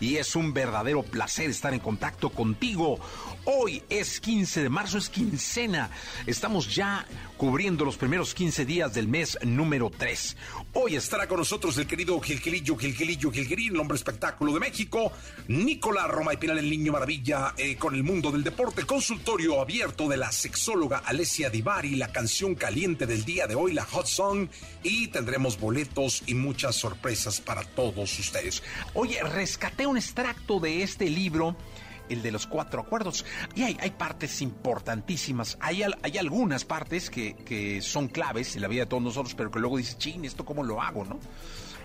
y es un verdadero placer estar en contacto contigo. Hoy es 15 de marzo, es quincena. Estamos ya cubriendo los primeros 15 días del mes número 3. Hoy estará con nosotros el querido Gilquilillo, Gilquilillo, Gilquilín, el hombre espectáculo de México, Nicolás Roma y Pinal, el niño maravilla, eh, con el mundo del deporte, consultorio abierto de la sexóloga Alessia Divari, la canción caliente del día de hoy, la Hot Song, y tendremos boletos y muchas sorpresas para todos ustedes. Oye, rescaté un extracto de este libro el de los cuatro acuerdos. Y hay, hay partes importantísimas. Hay, hay algunas partes que, que, son claves en la vida de todos nosotros, pero que luego dices, ching, ¿esto cómo lo hago? ¿no?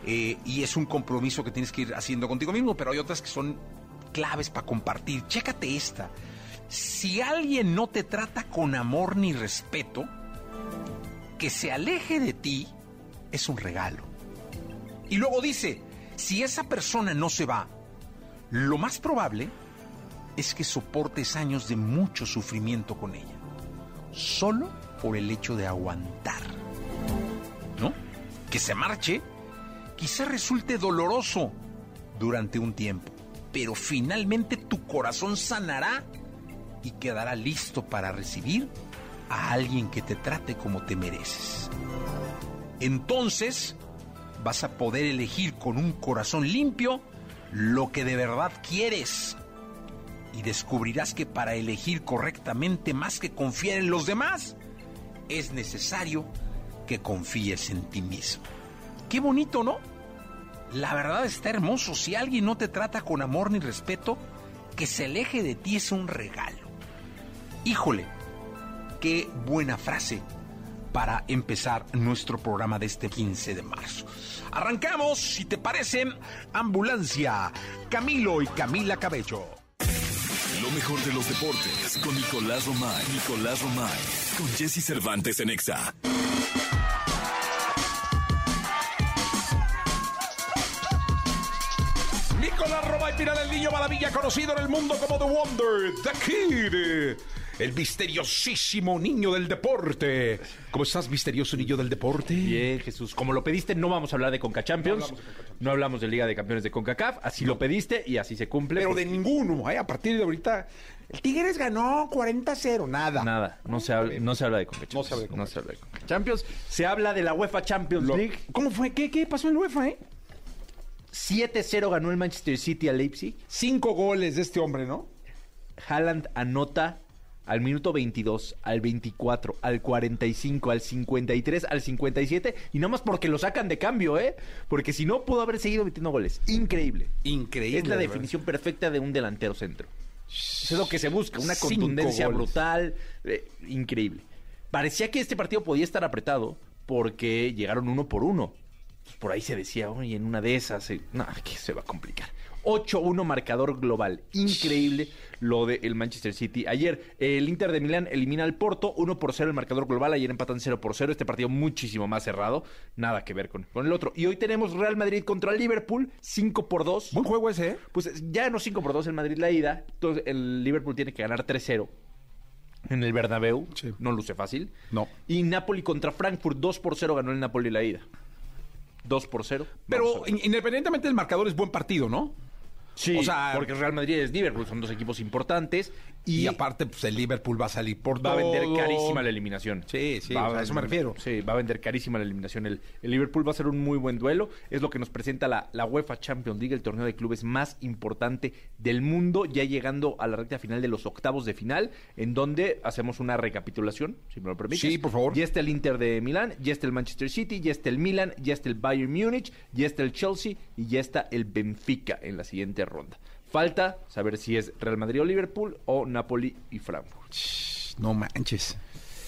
Eh, y es un compromiso que tienes que ir haciendo contigo mismo, pero hay otras que son claves para compartir. Chécate esta. Si alguien no te trata con amor ni respeto, que se aleje de ti es un regalo. Y luego dice, si esa persona no se va, lo más probable es que soportes años de mucho sufrimiento con ella, solo por el hecho de aguantar. ¿No? Que se marche quizá resulte doloroso durante un tiempo, pero finalmente tu corazón sanará y quedará listo para recibir a alguien que te trate como te mereces. Entonces vas a poder elegir con un corazón limpio lo que de verdad quieres y descubrirás que para elegir correctamente más que confiar en los demás, es necesario que confíes en ti mismo. Qué bonito, ¿no? La verdad está hermoso. Si alguien no te trata con amor ni respeto, que se aleje de ti es un regalo. Híjole, qué buena frase para empezar nuestro programa de este 15 de marzo. Arrancamos, si te parece, Ambulancia, Camilo y Camila Cabello. Lo mejor de los deportes con Nicolás Romay. Nicolás Romay. Con Jesse Cervantes en Exa. Nicolás Romay Piral, el niño maravilla conocido en el mundo como The Wonder, The Kid. El misteriosísimo niño del deporte. ¿Cómo estás, misterioso niño del deporte? Bien, Jesús. Como lo pediste, no vamos a hablar de Conca Champions. No hablamos de, Liga de Campeones de CONCACAF. Así lo pediste y así se cumple. Pero de ninguno, ¿eh? a partir de ahorita. El Tigres ganó 40-0, nada. Nada, no se habla, no se habla de Conca Champions. No se habla de Conca No se habla de Conca Champions. Se habla de la UEFA Champions Lo- League. ¿Cómo fue? ¿Qué, ¿Qué pasó en la UEFA, eh? 7-0 ganó el Manchester City a Leipzig. Cinco goles de este hombre, ¿no? Haaland anota al minuto 22, al 24, al 45, al 53, al 57 y nada más porque lo sacan de cambio, ¿eh? Porque si no pudo haber seguido metiendo goles. Increíble. Increíble. Es la de definición perfecta de un delantero centro. Eso es lo que se busca, una Cinco contundencia goles. brutal, eh, increíble. Parecía que este partido podía estar apretado porque llegaron uno por uno. Pues por ahí se decía, oye, en una de esas, eh, no, que se va a complicar. 8-1 marcador global. Increíble lo del Manchester City. Ayer el Inter de Milán elimina al Porto, 1 por 0 el marcador global. Ayer empatan 0 por 0. Este partido muchísimo más cerrado. Nada que ver con, con el otro. Y hoy tenemos Real Madrid contra Liverpool, 5 por 2. Buen juego ese, ¿eh? Pues ya no 5 por 2 el Madrid la ida. Entonces el Liverpool tiene que ganar 3-0 en el Bernabéu. Sí. No luce fácil. No. Y Napoli contra Frankfurt 2 por 0 ganó el Napoli la ida. 2 por 0. Pero independientemente del marcador, es buen partido, ¿no? Sí, o sea, porque Real Madrid es Liverpool, son dos equipos importantes. Y, y aparte, pues el Liverpool va a salir por va a vender carísima la eliminación. Sí, sí, Va o sea, a eso me refiero. Sí, va a vender carísima la eliminación. El, el Liverpool va a ser un muy buen duelo. Es lo que nos presenta la, la UEFA Champions League, el torneo de clubes más importante del mundo, ya llegando a la recta final de los octavos de final, en donde hacemos una recapitulación, si me lo permites. Sí, por favor. Ya está el Inter de Milán, ya está el Manchester City, ya está el Milan, ya está el Bayern Múnich, ya está el Chelsea y ya está el Benfica en la siguiente ronda. Falta saber si es Real Madrid o Liverpool o Napoli y Frankfurt. No manches.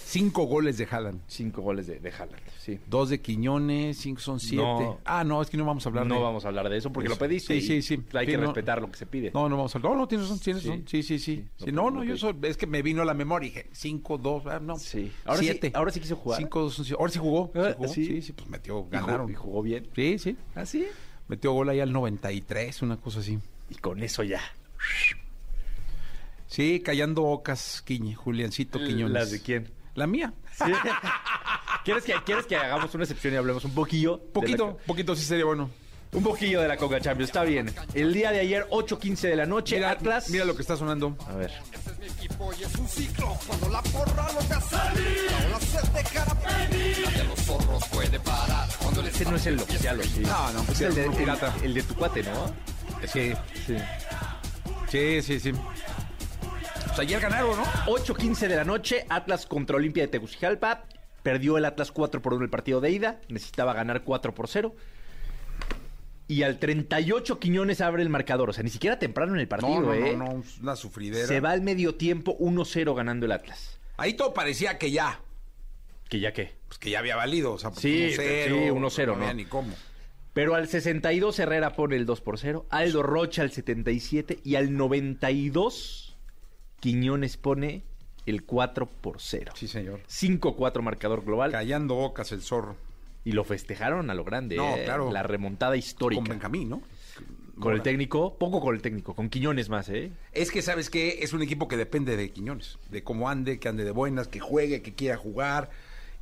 Cinco goles de Haaland. Cinco goles de, de Haaland, sí. Dos de Quiñones, cinco son siete. No. Ah, no, es que no vamos a hablar No de... vamos a hablar de eso porque Eso. lo pediste. Sí, y sí, sí. Hay Sí, que no. respetar lo que se pide. No, no vamos a hablar. No, no, tienes razón, tienes Sí. razón. Sí, sí, sí. Sí, Sí, no, no, yo soy- es que me vino a la memoria y dije, cinco, dos, ah, no. Sí. Ahora sí- siete. ahora sí quiso jugar. Cinco, dos, son siete. Ahora sí jugó. Ah, sí, jugó. sí. sí, sí, pues metió, Y jugó- ganaron. Y jugó bien. Sí, sí. ¿Ah, sí? Metió gol ahí al 93, una cosa así. Y con eso ya. Sí, callando ocas, Quiñe, Juliancito Quiñones. ¿Las de quién? La mía. Sí. ¿Quieres, que, ¿Quieres que hagamos una excepción y hablemos un poquillo? la Poquito, co- poquito sí sería bueno. Un poquillo de la Coca Champions, está bien. El día de ayer, 8.15 de la noche, Mira, Atlas. mira lo que está sonando. A ver. Este es mi equipo y es un ciclo cuando la porra lo te los zorros puede parar cuando Ese no es el oficial, ¿o sí? No, no, es el de, el- el de tu cuate, ¿no? Sí, Sí. sí, sí, sí. Pues ayer ganaron, ¿no? 8.15 de la noche, Atlas contra Olimpia de Tegucigalpa. Perdió el Atlas 4 por 1 el partido de ida. Necesitaba ganar 4 por 0. Y al 38 Quiñones abre el marcador. O sea, ni siquiera temprano en el partido, no, no, ¿eh? no, no, una sufridera. Se va al medio tiempo 1-0 ganando el Atlas. Ahí todo parecía que ya, ¿Que ya qué? pues que ya había valido, o sea, pues Sí, 1-0, sí, 1-0, no había ni cómo. Pero al 62 Herrera pone el 2 por 0. Aldo Rocha al 77. Y al 92 Quiñones pone el 4 por 0. Sí, señor. 5-4 marcador global. Callando ocas el zorro. Y lo festejaron a lo grande. No, ¿eh? claro. La remontada histórica. Con Benjamín, ¿no? Con el técnico, poco con el técnico, con Quiñones más, ¿eh? Es que, ¿sabes qué? Es un equipo que depende de Quiñones. De cómo ande, que ande de buenas, que juegue, que quiera jugar.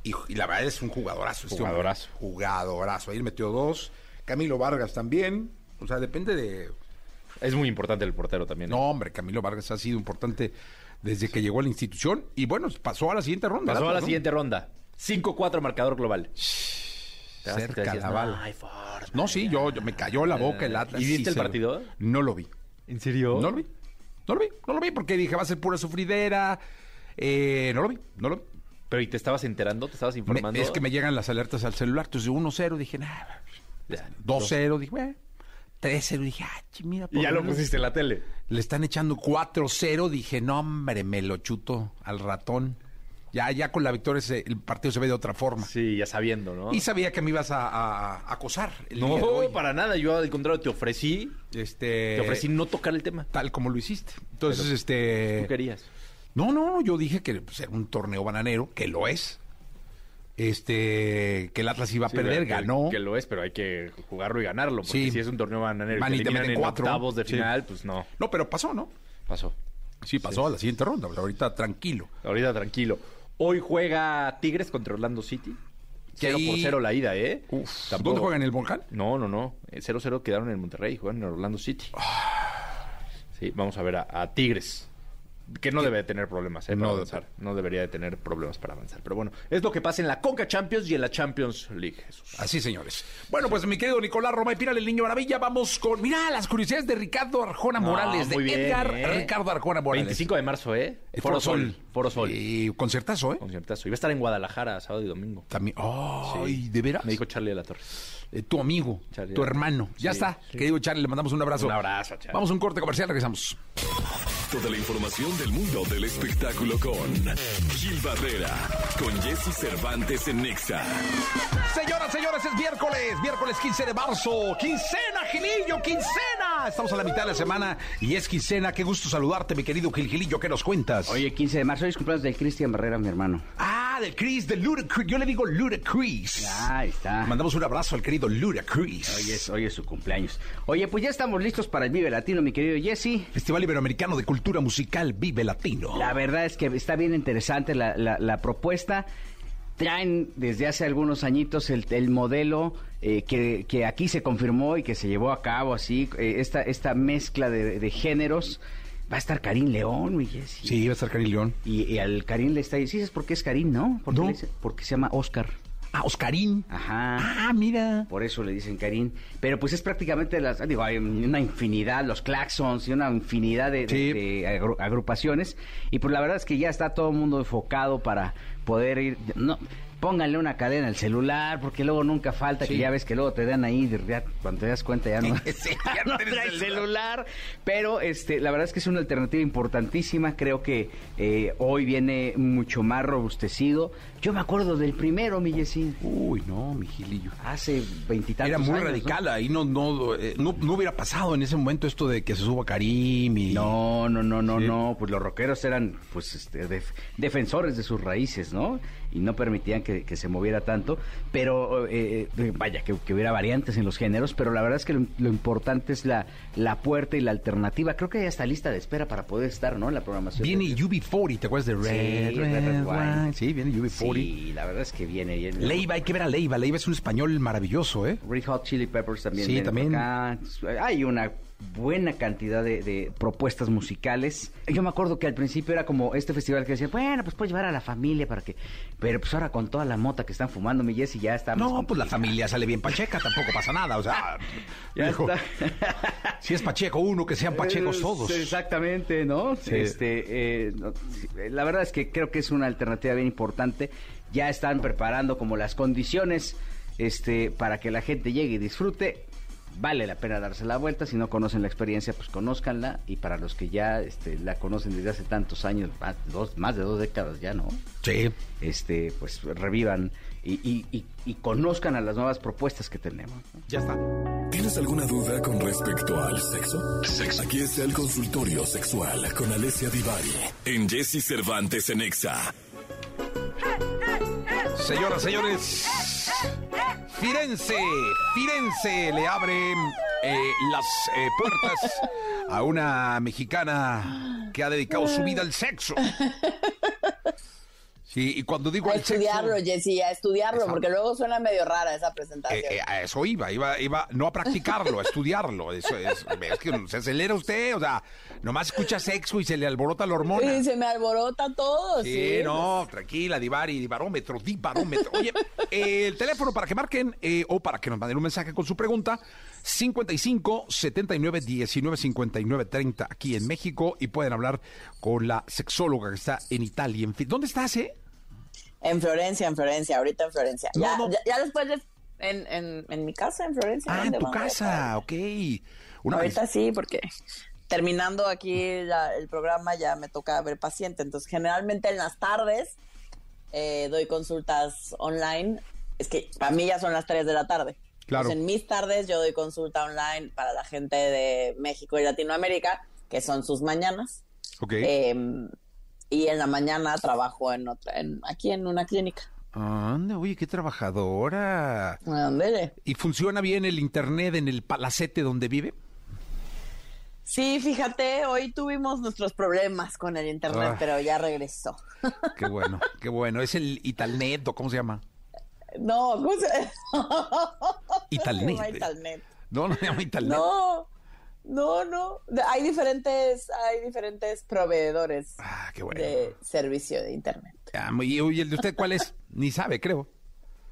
Y, y la verdad es un jugadorazo. este. Jugadorazo. Jugadorazo. Ahí metió dos. Camilo Vargas también. O sea, depende de... Es muy importante el portero también. ¿eh? No, hombre, Camilo Vargas ha sido importante desde que llegó a la institución. Y bueno, pasó a la siguiente ronda. Pasó a la siguiente ronda. 5-4 marcador global. Te Cerca decías, la bala. No, sí, yo, yo me cayó la boca el Atlas. ¿Y viste sí, el partido? No lo vi. ¿En serio? No lo vi. No lo vi. No lo vi porque dije, va a ser pura sufridera. Eh, no lo vi. No lo vi. Pero ¿y te estabas enterando? ¿Te estabas Me- informando? es que me llegan las alertas al celular. Entonces, 1-0 dije, nah. Ya, 2-0 dije, bueno. 3-0 dije, ah, mira. por Y ya lo pusiste en la tele. Le están echando 4-0. Dije, no, hombre, me lo chuto al ratón. Ya, ya con la victoria ese- el partido se ve de otra forma. Sí, ya sabiendo, ¿no? Y sabía que me ibas a, a- a acosar el día de No, hoy. para nada. Yo al contrario te ofrecí, Este, te ofrecí no tocar el tema. tal como lo hiciste. Entonces, este... Tú querías. No, no, yo dije que pues, era un torneo bananero, que lo es. Este, que el Atlas iba a Sí, perder, que- ganó. Que lo es, pero hay que jugarlo y ganarlo. Porque Sí. si es un torneo bananero que y te meten en cuatro. octavos de Sí. final, pues no. No, pero pasó, ¿no? Pasó. Sí, pasó a la siguiente ronda. Ahorita tranquilo. Ahorita tranquilo. Hoy juega Tigres contra Orlando City. Que 0 por ahí- 0 la ida, ¿eh? Uf, Tampoco- ¿Dónde juegan? ¿En el Volcán? No, no, no. Eh, 0-0 quedaron en Monterrey, juegan en Orlando City. Sí, vamos a ver a, a Tigres. Que no debe de tener problemas, ¿eh? Para No, avanzar. No debería de tener problemas para avanzar. Pero bueno, es lo que pasa en la Conca Champions y en la Champions League, Jesús. Así, señores. Bueno, pues mi querido Nicolás Roma y Pírale el Niño Maravilla, vamos con, mira, las curiosidades de Ricardo Arjona Morales, muy de bien, Edgar ¿eh? Ricardo Arjona Morales. 25 de marzo, ¿eh? Eh, Foro Sol. Foro Sol. Y conciertazo, ¿eh? Conciertazo. Iba a estar en Guadalajara sábado y domingo. También. ¡Ay, de veras! Me dijo Charlie de la Torre. Eh, tu amigo, Charlie. tu hermano. Ya Sí, está. sí. Querido Charlie, le mandamos un abrazo. Un abrazo, Charlie. Vamos a un corte comercial, regresamos. Toda la información del mundo del espectáculo con Gil Barrera, con Jesse Cervantes en Nexa. Señoras, señores, es miércoles, miércoles 15 de marzo. Quincena, Gilillo, quincena. Estamos a la mitad de la semana y es quincena. Qué gusto saludarte, mi querido Gil Gilillo. ¿Qué nos cuentas? Oye, 15 de marzo, hoy es cumpleaños de Cristian Barrera, mi hermano. Ah, del Chris, del Ludacris. Yo le digo Ludacris. Ahí está. Mandamos un abrazo al querido Ludacris. Hoy es, hoy es su cumpleaños. Oye, pues ya estamos listos para el Vive Latino, mi querido Jesse. Festival Iberoamericano de Cultura Musical Vive Latino. La verdad es que está bien interesante la, la- la propuesta. traen desde hace algunos añitos el, el modelo eh, que, que aquí se confirmó y que se llevó a cabo así, eh, esta, esta mezcla de, de géneros. Va a estar Karim León, mi Jessy. Sí, va a estar Karim León. Y, y al Karim le está diciendo, ¿sí sabes por qué es Karim, no? Porque, No. le porque se llama Oscar. Ah, Oscarín. Ajá. Ah, mira. Por eso le dicen Karim. Pero pues es prácticamente las, digo, hay una infinidad, los Claxons y una infinidad de, de- Sí. de agru- agrupaciones. Y pues la verdad es que ya está todo el mundo enfocado para poder ir. No, pónganle una cadena al celular, porque luego nunca falta, que ya ves que luego te dan ahí, ya, cuando te das cuenta ya no, Sí, ya no celular. celular. Pero este, la verdad es que es una alternativa importantísima. Creo que eh, hoy viene mucho más robustecido. Yo me acuerdo del primero, mi Uy, no, mi Gilillo. hace veintitantos Era muy años, ¿no? radical, ahí no, no, eh, no, no hubiera pasado en ese momento esto de que se suba Karim y... No, no, no, no, Sí. no. Pues los rockeros eran, pues, este, def- defensores de sus raíces, ¿no? Y no permitían que, que se moviera tanto. Pero, eh, eh, vaya, que, que hubiera variantes en los géneros. Pero la verdad es que lo, lo importante es la, la puerta y la alternativa. Creo que hay hasta lista de espera para poder estar, ¿no? En la programación. Viene de- UB40, ¿te acuerdas de Red, Sí, Red, Red, Red Wine. Wine? Sí, viene UB40. Sí, la verdad es que viene. viene. Leiva, hay que ver a Leiva. Leiva es un español maravilloso, ¿eh? Red Hot Chili Peppers también. Sí, también. acá. Hay una buena cantidad de, de propuestas musicales. Yo me acuerdo que al principio era como este festival que decía, bueno, pues puedes llevar a la familia para que... Pero pues ahora con toda la mota que están fumando, mi Jessy, ya está No, pues la familia sale bien pacheca, tampoco pasa nada, o sea... Ya dijo. Si es pacheco uno, que sean pachecos Eh, todos. Exactamente, ¿no? Sí. Este, eh, no, sí, la verdad es que creo que es una alternativa bien importante. Ya están preparando como las condiciones este, para que la gente llegue y disfrute. Vale la pena darse la vuelta. Si no conocen la experiencia, pues conózcanla. Y para los que ya este, la conocen desde hace tantos años, más, dos, más de dos décadas ya, ¿no? Sí. Este, pues revivan y, y- y- y conozcan a las nuevas propuestas que tenemos. ¿no? Ya está. ¿Tienes alguna duda con respecto al sexo? Aquí está el consultorio sexual con Alessia Divari en Jesse Cervantes en Exa. Señoras, señores, Firenze, Firenze le abre eh, las eh, puertas a una mexicana que ha dedicado su vida al sexo. Sí, y cuando digo A al estudiarlo, sexo... Jessy, a estudiarlo, Exacto. porque luego suena medio rara esa presentación. eh, eh, a eso iba, iba, iba, no a practicarlo, a estudiarlo. Eso es, es que se acelera usted, o sea, nomás escucha sexo y se le alborota la hormona. Y se me alborota todo, sí. Sí, no, tranquila, Divari, Divarómetro, Divarómetro. Oye, eh, el teléfono para que marquen eh, o para que nos manden un mensaje con su pregunta, 55 79 19 59 30 aquí en México y pueden hablar con la sexóloga que está en Italia. En fin, ¿Dónde estás, eh? En Florencia, en Florencia, ahorita en Florencia. No, ya, no. Ya, ya después de- en, en, en mi casa, en Florencia. Ah, en ¿dónde tu casa, ok. Una Ahorita vez. sí, porque terminando aquí la- el programa ya me toca ver paciente. Entonces, generalmente en las tardes eh, doy consultas online. Es que para mí ya son las 3 de la tarde. Claro. Entonces, en mis tardes yo doy consulta online para la gente de México y Latinoamérica, que son sus mañanas. Ok. Eh, y en la mañana trabajo en otra, en, aquí en una clínica. Anda, oye, qué trabajadora. Ándele. ¿Y funciona bien el internet en el palacete donde vive? Sí, fíjate, hoy tuvimos nuestros problemas con el internet, Ah. pero ya regresó. Qué bueno, qué bueno. ¿Es el Italnet o cómo se llama? No, ¿cómo. Se llama Italnet. No, no se llama Italnet. No, no, no. Hay diferentes, hay diferentes proveedores Ah, qué bueno. de servicio de internet. Ah, y el de usted cuál es? Ni sabe, creo.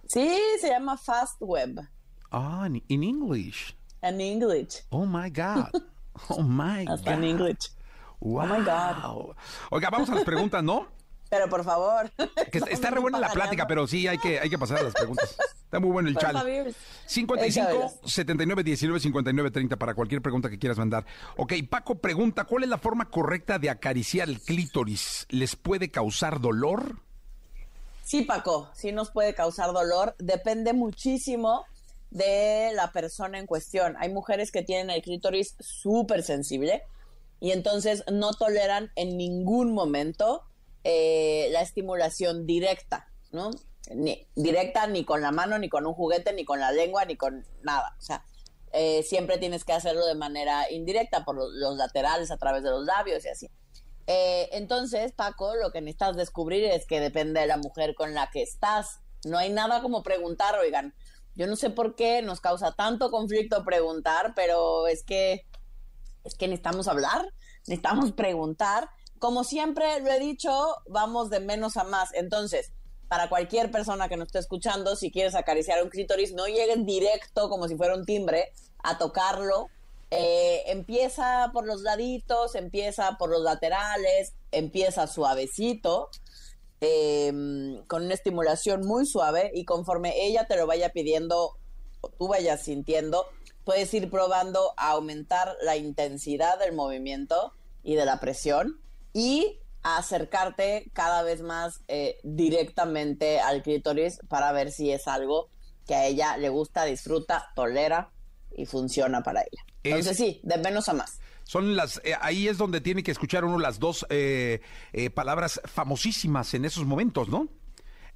Sí, se llama Fast Web Ah, en in English. en English. Oh my God. Oh my Hasta en. English. Wow. my God. Oiga, vamos a las preguntas, ¿no? Pero por favor. Que está, está re buena la plática, pero sí hay que, hay que pasar a las preguntas. Está muy bueno el favor. 55 Échamelas. 79 19 59 30 para cualquier pregunta que quieras mandar. Ok, Paco pregunta, ¿cuál es la forma correcta de acariciar el clítoris? ¿Les puede causar dolor? Sí, Paco, sí nos puede causar dolor. Depende muchísimo de la persona en cuestión. Hay mujeres que tienen el clítoris súper sensible y entonces no toleran en ningún momento eh, la estimulación directa, ¿no? Ni directa ni con la mano, ni con un juguete, ni con la lengua, ni con nada. O sea, eh, siempre tienes que hacerlo de manera indirecta por lo- los laterales, a través de los labios y así. Eh, entonces, Paco, lo que necesitas descubrir es que depende de la mujer con la que estás. No hay nada como preguntar, oigan. Yo no sé por qué nos causa tanto conflicto preguntar, pero es que es que necesitamos hablar, necesitamos preguntar. Como siempre lo he dicho, vamos de menos a más. Entonces, para cualquier persona que nos esté escuchando, si quieres acariciar un clítoris, no llegues directo como si fuera un timbre a tocarlo. Eh, empieza por los laditos, empieza por los laterales, empieza suavecito, eh, con una estimulación muy suave y conforme ella te lo vaya pidiendo o tú vayas sintiendo, puedes ir probando a aumentar la intensidad del movimiento y de la presión y a acercarte cada vez más eh, directamente al clítoris para ver si es algo que a ella le gusta, disfruta, tolera y funciona para ella. Entonces sí, de menos a más. Son las, eh, ahí es donde tiene que escuchar uno las dos eh, eh, palabras famosísimas en esos momentos, ¿no?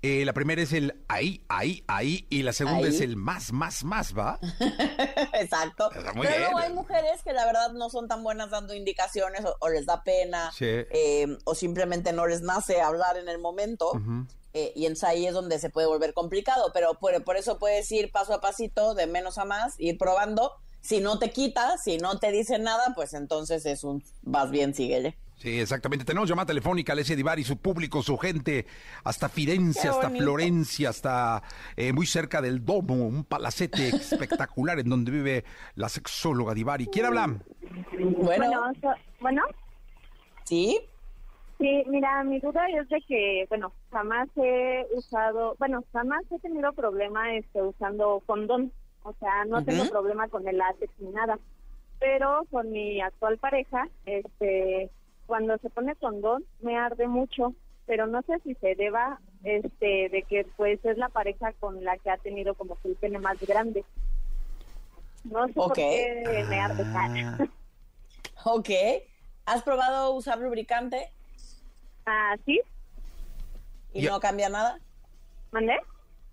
Eh, la primera es el ahí, ahí, ahí, y la segunda Ahí. es el más, más, más, ¿va? Exacto. Muy Pero luego hay mujeres que la verdad no son tan buenas dando indicaciones o, o les da pena Sí. eh, o simplemente no les nace hablar en el momento. eh, y entonces ahí es donde se puede volver complicado, pero por, por eso puedes ir paso a pasito, de menos a más, ir probando. Si no te quita, si no te dice nada, pues entonces es un vas bien, síguele. Sí, exactamente. Tenemos llamada telefónica, Alessia Divari, su público, su gente, hasta Firenze, hasta. Florencia, hasta eh, muy cerca del Domo, un palacete espectacular en donde vive la sexóloga Divari. ¿Quién habla? Bueno, Bueno, so- bueno, sí, sí, mira, mi duda es de que, bueno, jamás he usado, bueno, jamás he tenido problema este, usando condón, o sea, no tengo Ujú. problema con el látex ni nada, pero con mi actual pareja, este, cuando se pone condón me arde mucho, pero no sé si se deba, este, de que pues es la pareja con la que ha tenido como que el pene más grande. No sé por qué me arde Ah. ok. ¿Has probado usar lubricante Ah, ¿sí? y no cambia nada? ¿Mandé?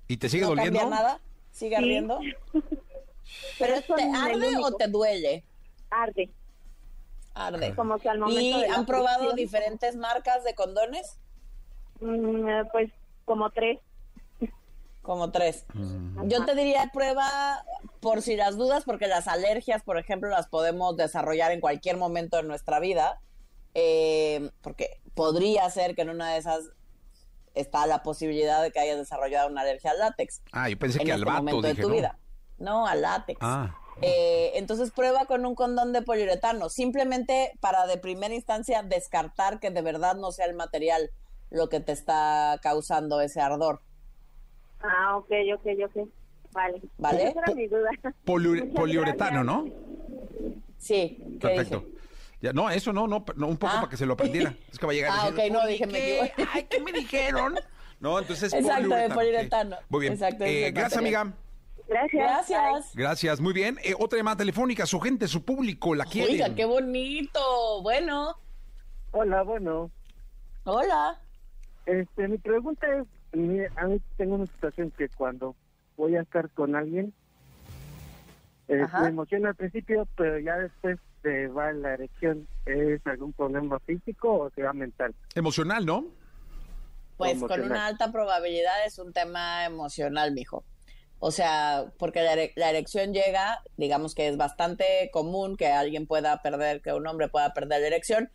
¿Y te sigue ¿No doliendo? cambia nada? ¿Sigue Sí. ardiendo? ¿Pero eso te arde o te duele? Arde. Arde. Como que al momento ¿Y han probado fricción, diferentes marcas de condones? mm, eh, pues como tres. Como tres. Yo te diría prueba por si las dudas, porque las alergias, por ejemplo, las podemos desarrollar en cualquier momento de nuestra vida, eh, porque podría ser que en una de esas está la posibilidad de que hayas desarrollado una alergia al látex. Ah, yo pensé en que este al vato, momento dije, de tu ¿no? vida. No, al látex. Ah. Eh, entonces prueba con un condón de poliuretano, simplemente para de primera instancia descartar que de verdad no sea el material lo que te está causando ese ardor. Ah, ok, ok, ok. Vale. ¿Vale? Esa era mi duda. Poliure- poliuretano, ¿no? Sí, ¿qué Perfecto. dije? Ya, no, eso no, no, no, un poco Ah. para que se lo aprendiera. Es que va a llegar a Ah, decir, ok, no, dije, me "¿Qué? equivoqué. Ay, ¿qué me dijeron? No, entonces Exacto, de poliuretano. poliuretano. ok. Muy bien. Exacto, Eh, gracias, material. amiga. Gracias. Gracias. Gracias, muy bien. Eh, otra llamada telefónica, su gente, su público, la quiere. Oiga, qué bonito. Bueno, Hola, bueno, hola. este, mi pregunta es, mi- a mí tengo una situación que cuando voy a estar con alguien, eh, me emociona al principio, pero ya después se va la erección. ¿Es algún problema físico o será mental? Emocional, ¿no? Pues Emocional. con una alta probabilidad es un tema emocional, mijo. O sea, porque la, ere- la erección llega, digamos que es bastante común que alguien pueda perder, que un hombre pueda perder la erección.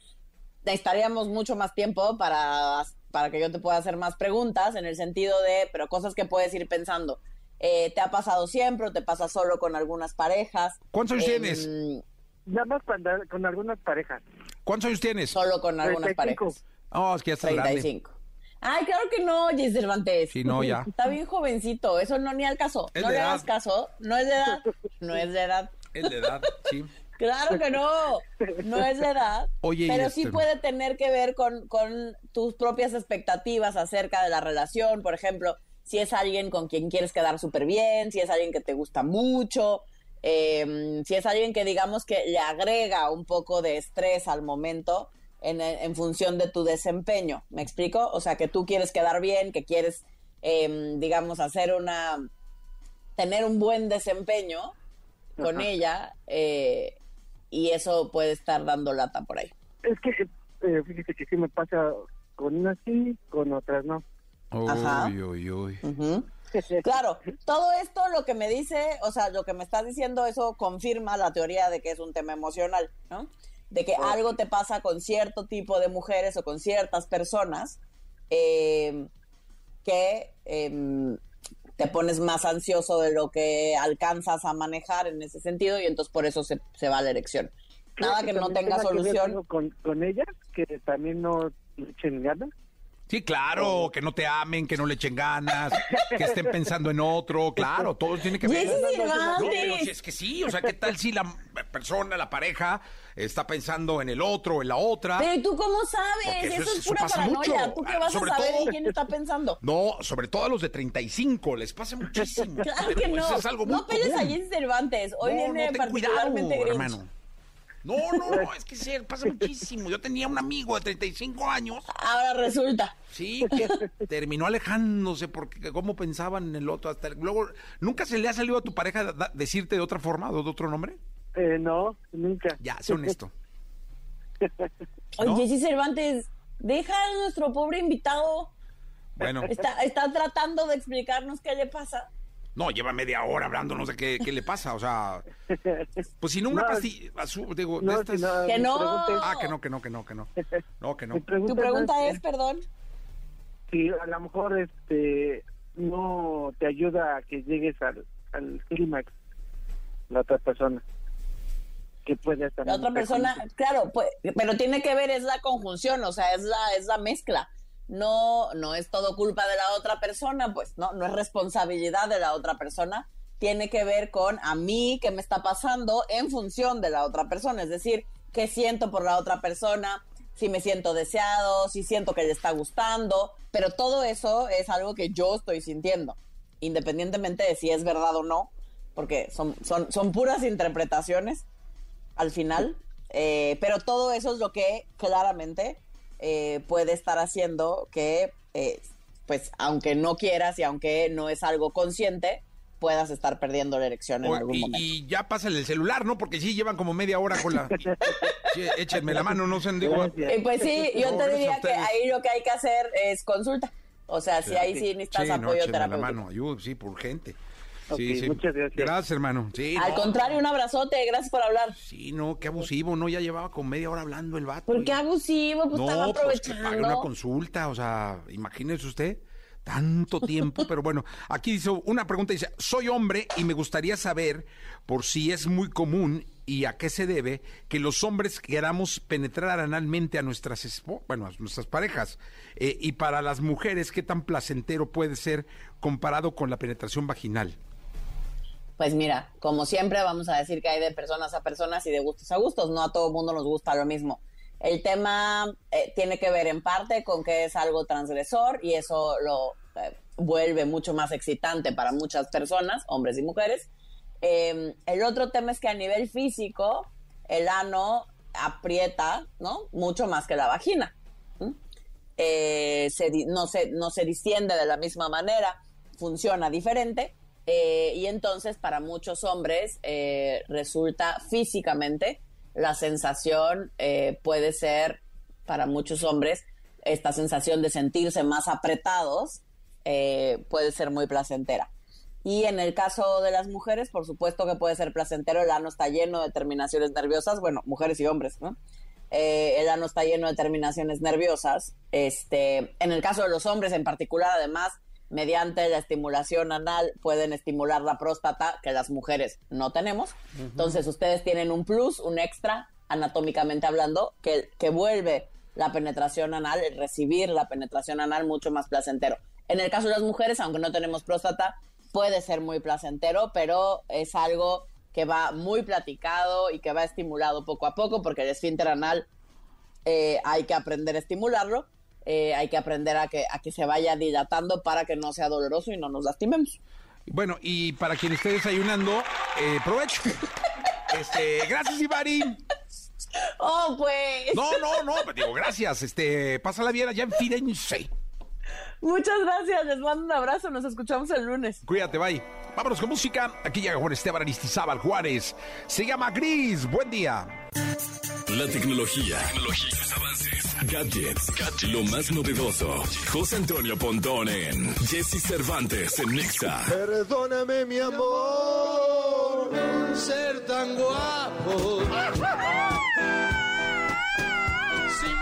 Necesitaríamos mucho más tiempo para, para que yo te pueda hacer más preguntas en el sentido de, pero cosas que puedes ir pensando. Eh, ¿Te ha pasado siempre o te pasa solo con algunas parejas? ¿Cuántos años Em, tienes? Nada más cuando, con algunas parejas. ¿Cuántos años tienes? Solo con algunas 35. parejas. Oh, es que ya estás grande. 35. Ay, claro que no, Jay Cervantes. Sí, no, ya. Está bien jovencito, eso no ni al caso. Es no le edad. hagas caso, no es de edad. No es de edad. Es de edad, sí. Claro que no, no es de edad. Oye, pero este- sí puede tener que ver con, con tus propias expectativas acerca de la relación. Por ejemplo, si es alguien con quien quieres quedar súper bien, si es alguien que te gusta mucho, eh, si es alguien que digamos que le agrega un poco de estrés al momento en, en función de tu desempeño. ¿Me explico? O sea, que tú quieres quedar bien, que quieres, eh, digamos, hacer una, tener un buen desempeño con Ajá. ella eh, y eso puede estar dando lata por ahí. Es que eh, fíjese que sí me pasa con unas sí, con otras no. Ajá. Uy, uy, uy. Claro, todo esto lo que me dice, o sea, lo que me estás diciendo, eso confirma la teoría de que es un tema emocional, ¿no? De que algo te pasa con cierto tipo de mujeres o con ciertas personas eh, que em, te pones más ansioso de lo que alcanzas a manejar en ese sentido y entonces por eso se, se va a la erección. Nada que no tenga solución. Con, con ellas, que también no echen ganas. Sí, claro, que no te amen, que no le echen ganas, que estén pensando en otro, claro, todo tiene que ver. No, pero Cervantes. si es que sí, o sea, ¿qué tal si la persona, la pareja, está pensando en el otro, en la otra? Pero ¿y tú cómo sabes? Eso Eso, es- eso pura paranoia. mucho. ¿Tú qué vas a saber todo- en quién está pensando? No, sobre todo a los de 35, les pasa muchísimo. Claro Pero que no. eso es algo muy no peles a. Jessy Cervantes. Hoy No, viene no, cuidado, particularmente grinch. hermano. No, no, no, es que sí, pasa muchísimo. Yo tenía un amigo de 35 años, Ahora resulta. sí, que terminó alejándose porque cómo pensaban en el otro. Hasta luego, ¿nunca se le ha salido a tu pareja da- decirte de otra forma o de otro nombre? Eh, no, nunca. Ya, sé honesto. Oye. Jessy Cervantes, deja a nuestro pobre invitado. Bueno, Está, está tratando de explicarnos qué le pasa. No, lleva media hora hablándonos de qué, qué le pasa, o sea, pues si no una No, pastilla, azu- digo, de No, estas... si no, Que no. Ah, que no, que no, que no, que no. No, que no. pregunta Tu pregunta es es, perdón. si a lo mejor este no te ayuda a que llegues al, al clímax la otra persona que puede estar La otra persona, claro, pues, pero tiene que ver, es la conjunción, o sea, es la, es la mezcla. No, no es todo culpa de la otra persona, pues, no, no es responsabilidad de la otra persona. Tiene que ver con a mí qué me está pasando en función de la otra persona, es decir, qué siento por la otra persona, si me siento deseado, si siento que le está gustando, pero todo eso es algo que yo estoy sintiendo, independientemente de si es verdad o no, porque son, son, son puras interpretaciones al final, eh, pero todo eso es lo que claramente eh, puede estar haciendo que, eh, pues, aunque no quieras y aunque no es algo consciente, puedas estar perdiendo la erección en O- algún y, momento. y ya pásale el celular, ¿no? Porque sí llevan como media hora con la... Sí, échenme la mano, no sé, digo... Eh, pues sí, yo No, te diría que ahí lo que hay que hacer es consulta. O sea, si ahí sí necesitas Sí, no, apoyo échenme la terapéutico. mano, ayuda, sí, por urgente. Sí, sí. muchas gracias. Gracias, hermano. Sí, Al no, contrario, un abrazote, gracias por hablar. Sí, no, qué abusivo, ¿no? Ya llevaba como media hora hablando el vato. ¿Por qué y- abusivo? Pues estaba No, pues que aprovechando. pague una consulta, o sea, imagínese usted tanto tiempo, pero bueno, aquí dice una pregunta, dice, soy hombre y me gustaría saber por si es muy común y a qué se debe que los hombres queramos penetrar analmente a nuestras, espo- bueno, a nuestras parejas, Eh, y para las mujeres, qué tan placentero puede ser comparado con la penetración vaginal. Pues mira, como siempre vamos a decir que hay de personas a personas y de gustos a gustos, no a todo mundo nos gusta lo mismo. El tema eh, tiene que ver en parte con que es algo transgresor y eso lo eh, vuelve mucho más excitante para muchas personas, hombres y mujeres. Eh, el otro tema es que a nivel físico el ano aprieta, ¿no? Mucho más que la vagina. Eh, se no, se, no se distiende de la misma manera, funciona diferente. Eh, y entonces para muchos hombres eh, resulta físicamente la sensación eh, puede ser para muchos hombres esta sensación de sentirse más apretados puede ser muy placentera. Y en el caso de las mujeres, por supuesto que puede ser placentero, el ano está lleno de terminaciones nerviosas, bueno, mujeres y hombres, ¿no? El ano está lleno de terminaciones nerviosas. Este, en el caso de los hombres en particular, además, mediante la estimulación anal pueden estimular la próstata que las mujeres no tenemos. Entonces ustedes tienen un plus, un extra, anatómicamente hablando, que, que vuelve la penetración anal, el recibir la penetración anal mucho más placentero. En el caso de las mujeres, aunque no tenemos próstata, puede ser muy placentero, pero es algo que va muy platicado y que va estimulado poco a poco, porque el esfínter anal eh, hay que aprender a estimularlo, eh, hay que aprender a que, a que se vaya dilatando para que no sea doloroso y no nos lastimemos. Bueno, y para quien esté desayunando, eh, provecho. Este, gracias, Ivari. Oh, pues. No, no, no, pues digo, gracias. Este, pásala bien allá en Firenze. Muchas gracias, les mando un abrazo, nos escuchamos el lunes. Cuídate, bye. Vámonos con música. Aquí llega Juan Esteban Aristizábal Juárez. Se llama Gris. Buen día. La tecnología, tecnologías, avances, gadgets, lo más novedoso. José Antonio Pontón en Jesse Cervantes en Nexa. Perdóname, mi amor, ser tan guapo.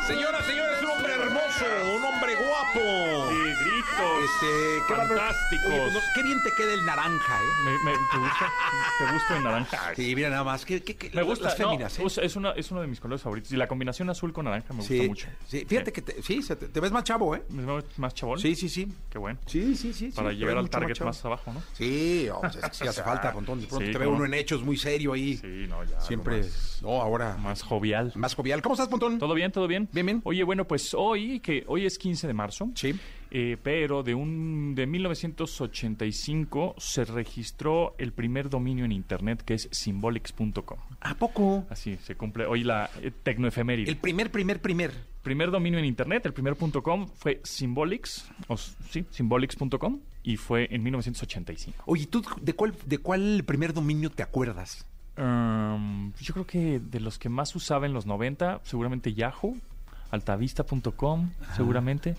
Señoras, señores, un hombre hermoso, un hombre guapo. Este, qué fantásticos. Oye, pues, qué bien te queda el naranja, ¿eh? Me- me- ¿Te gusta? ¿Te gusta el naranja? Sí, mira nada más. ¿Qué, qué, qué- Me gusta. Las no, féminas, ¿eh? es, una, es uno de mis colores favoritos. Y la combinación azul con naranja me gusta Sí, mucho. sí, fíjate que te, sí, te, te ves más chavo, ¿eh? ¿Me veo más chabón? Sí, sí, sí. Qué bueno. Sí, sí, sí. Para sí, llegar ves al target más abajo, ¿no? Sí, oh, es que sí hace falta, Pontón. De pronto Sí, te ve cómo uno no. en hechos muy serio ahí. Sí, no, ya. Siempre. Más, No, ahora. más jovial. Más jovial. ¿Cómo estás, Pontón? ¿Todo bien? ¿Todo bien? Bien, bien. Oye, bueno, pues hoy, que hoy es 15 de marzo. Sí. Eh, pero de un de 1985 se registró el primer dominio en internet que es symbolics.com. ¿A poco? Así se cumple hoy la eh, tecnoefeméride. El primer, primer, primer. primer dominio en internet, el primer punto .com fue Symbolics, o sí, symbolics.com y fue en 1985. Oye, ¿tú de cuál, de cuál primer dominio te acuerdas? Um, yo creo que de los que más usaba en los 90, seguramente Yahoo, altavista.com, seguramente.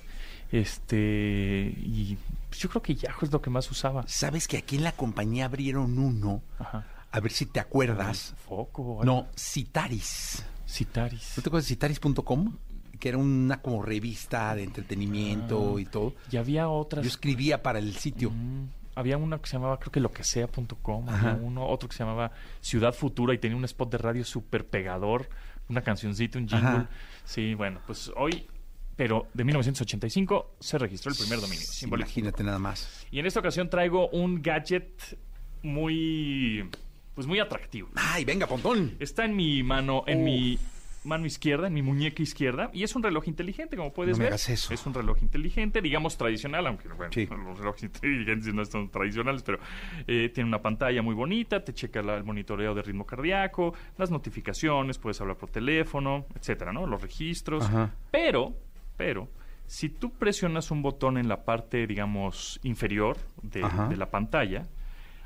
Este, y pues yo creo que Yahoo es lo que más usaba. ¿Sabes que aquí en la compañía abrieron uno? Ajá. A ver si te acuerdas. Foco. No, Citaris. Citaris. ¿No te acuerdas de Citaris.com? Que era una como revista de entretenimiento y todo. Y había otras. Yo escribía para el sitio. Mm, había una que se llamaba, creo que lo que sea.com, uno, otro que se llamaba Ciudad Futura y tenía un spot de radio súper pegador, una cancioncita, un jingle. Ajá. Sí, bueno, pues hoy, pero de 1985 se registró el primer dominio. Imagínate nada más. Y en esta ocasión traigo un gadget muy, pues muy atractivo. Ay, venga, Pontón. Está en mi mano, en mi mano izquierda, en mi muñeca izquierda, y es un reloj inteligente, como puedes No me ver. hagas eso. Es un reloj inteligente, digamos tradicional, aunque bueno, Sí. los relojes inteligentes no son tradicionales, pero eh, tiene una pantalla muy bonita, te checa la- el monitoreo de ritmo cardíaco, las notificaciones, puedes hablar por teléfono, etcétera, ¿no? Los registros. Ajá. Pero, pero, si tú presionas un botón en la parte, digamos, inferior de, de la pantalla,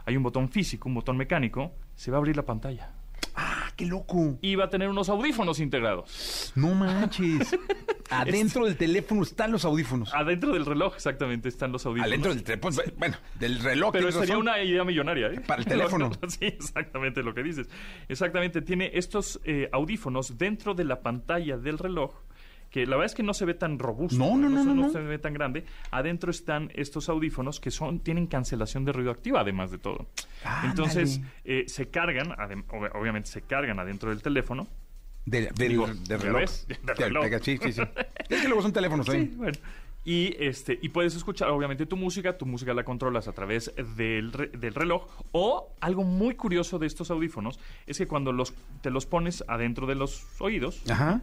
hay un botón físico, un botón mecánico, se va a abrir la pantalla Ah, qué loco. y va a tener unos audífonos integrados. No manches. Adentro del teléfono están los audífonos. Adentro del reloj, exactamente, están los audífonos. Adentro del teléfono. Bueno, del reloj. Pero sería razón. una idea millonaria, ¿eh? Para el teléfono. sí, exactamente lo que dices. Exactamente, tiene estos eh, audífonos dentro de la pantalla del reloj, que la verdad es que no se ve tan robusto. No, no, no, no, no. se ve tan grande. Adentro están estos audífonos que son tienen cancelación de ruido activa, además de todo. Entonces, eh, se cargan, obviamente se cargan adentro del teléfono, Del, del, Digo, del ¿ya reloj. ves? Del reloj. Sí, sí, sí. Es que luego son teléfonos, ¿eh? Sí, bueno. Y, este, y puedes escuchar, obviamente, tu música. Tu música la controlas a través del, re- del reloj. O algo muy curioso de estos audífonos es que cuando los, te los pones adentro de los oídos, Ajá.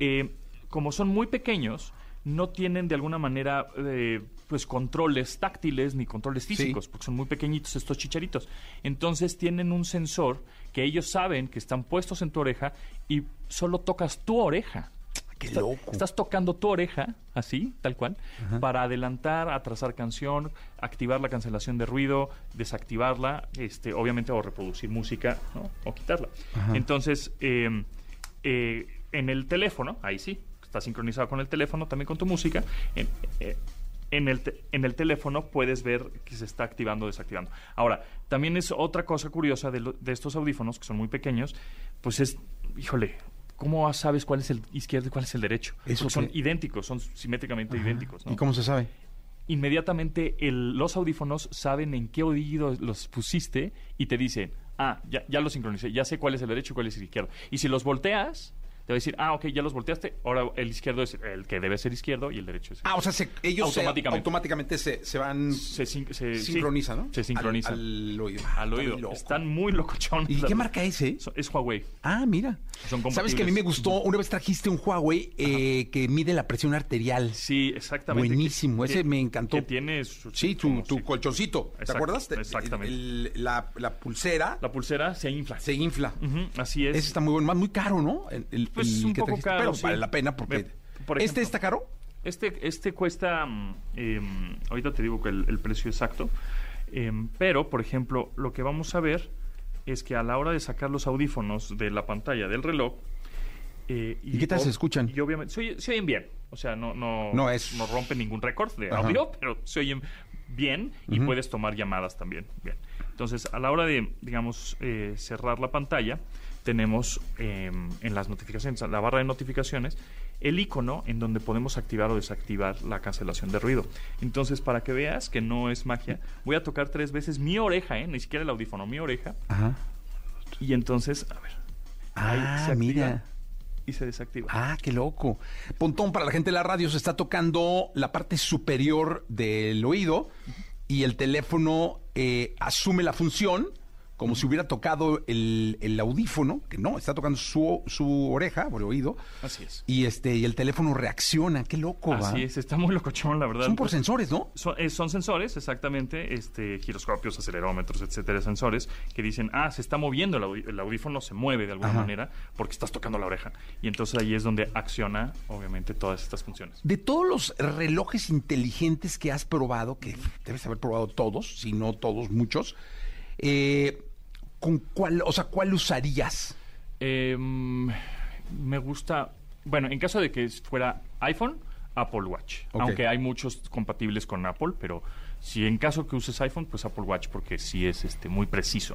eh, como son muy pequeños, no tienen de alguna manera eh, pues controles táctiles ni controles físicos, porque son muy pequeñitos estos chicharitos. Entonces tienen un sensor que ellos saben que están puestos en tu oreja y solo tocas tu oreja. Qué Está- loco. Estás tocando tu oreja, así, tal cual, para adelantar, atrasar canción, activar la cancelación de ruido, desactivarla, este, obviamente, o reproducir música, ¿no? O quitarla. Entonces, eh, eh, en el teléfono, ahí sí, está sincronizado con el teléfono, también con tu música. En, eh, en el, te- en el teléfono puedes ver que se está activando o desactivando. Ahora, también es otra cosa curiosa de, lo- de estos audífonos, que son muy pequeños, pues es, híjole, ¿cómo sabes cuál es el izquierdo y cuál es el derecho? Eso son idénticos, son simétricamente idénticos. ¿no? ¿Y cómo se sabe? Inmediatamente el- los audífonos saben en qué oído los pusiste y te dicen, ah, ya, ya los sincronicé, ya sé cuál es el derecho y cuál es el izquierdo. Y si los volteas, te va a decir, ah, ok, ya los volteaste, ahora el izquierdo es el que debe ser izquierdo y el derecho es Ah, o sea, se- ellos se- Automáticamente. se, se van... se, sin- se- sí, sincronizan, ¿no? Se sincronizan Al, al, al oído. oído. Loco. Están muy locochones. ¿Y qué verdad. marca es, eh? Es Huawei. Ah, mira. Son ¿Sabes que a mí me gustó? Una vez trajiste un Huawei eh, que mide la presión arterial. Sí, exactamente. Buenísimo, Que- ese que- me encantó. Que tiene su- Sí, tu, colchoncito. ¿Te Exacto, acuerdas? Exactamente. el- la, la pulsera La pulsera se infla. se infla. Así es. Ese está muy bueno, más muy caro, ¿no? El, Pues un poco caro, pero sí. vale la pena porque... ¿Este está caro? Este, este cuesta, em, ahorita te digo que el, el precio exacto, em, pero, por ejemplo, lo que vamos a ver es que a la hora de sacar los audífonos de la pantalla del reloj... eh, ¿Y qué tal se escuchan? Y obviamente se, oye- se oyen bien. O sea, no, no, No es- no rompen ningún récord de Ajá. audio, pero se oyen bien y puedes tomar llamadas también. Bien. Entonces, a la hora de, digamos, eh, cerrar la pantalla, tenemos eh, en las notificaciones, la barra de notificaciones, el icono en donde podemos activar o desactivar la cancelación de ruido. Entonces, para que veas que no es magia, voy a tocar tres veces mi oreja, ¿eh? ni siquiera el audífono, mi oreja, Ajá. y entonces, a ver, ahí Ah, se mira. y se desactiva. Ah, qué loco. Pontón, para la gente de la radio se está tocando la parte superior del oído y el teléfono eh, asume la función como si hubiera tocado el, el audífono, que no, está tocando su, su oreja el oído. Así es. Y este y el teléfono reacciona. Qué loco, va. Así es, está muy locochón, la verdad. Son por sensores, ¿no? Son, eh, son sensores, exactamente, este, giroscopios, acelerómetros, etcétera, sensores que dicen, ah, se está moviendo el, audi- el audífono, se mueve de alguna Ajá. manera porque estás tocando la oreja. Y entonces ahí es donde acciona, obviamente, todas estas funciones. De todos los relojes inteligentes que has probado, que debes haber probado todos, si no todos, muchos, eh, ¿con cuál, o sea, cuál usarías? Eh, me gusta, bueno, en caso de que fuera iPhone, Apple Watch. Aunque hay muchos compatibles con Apple, pero si en caso que uses iPhone, pues Apple Watch porque sí es este muy preciso.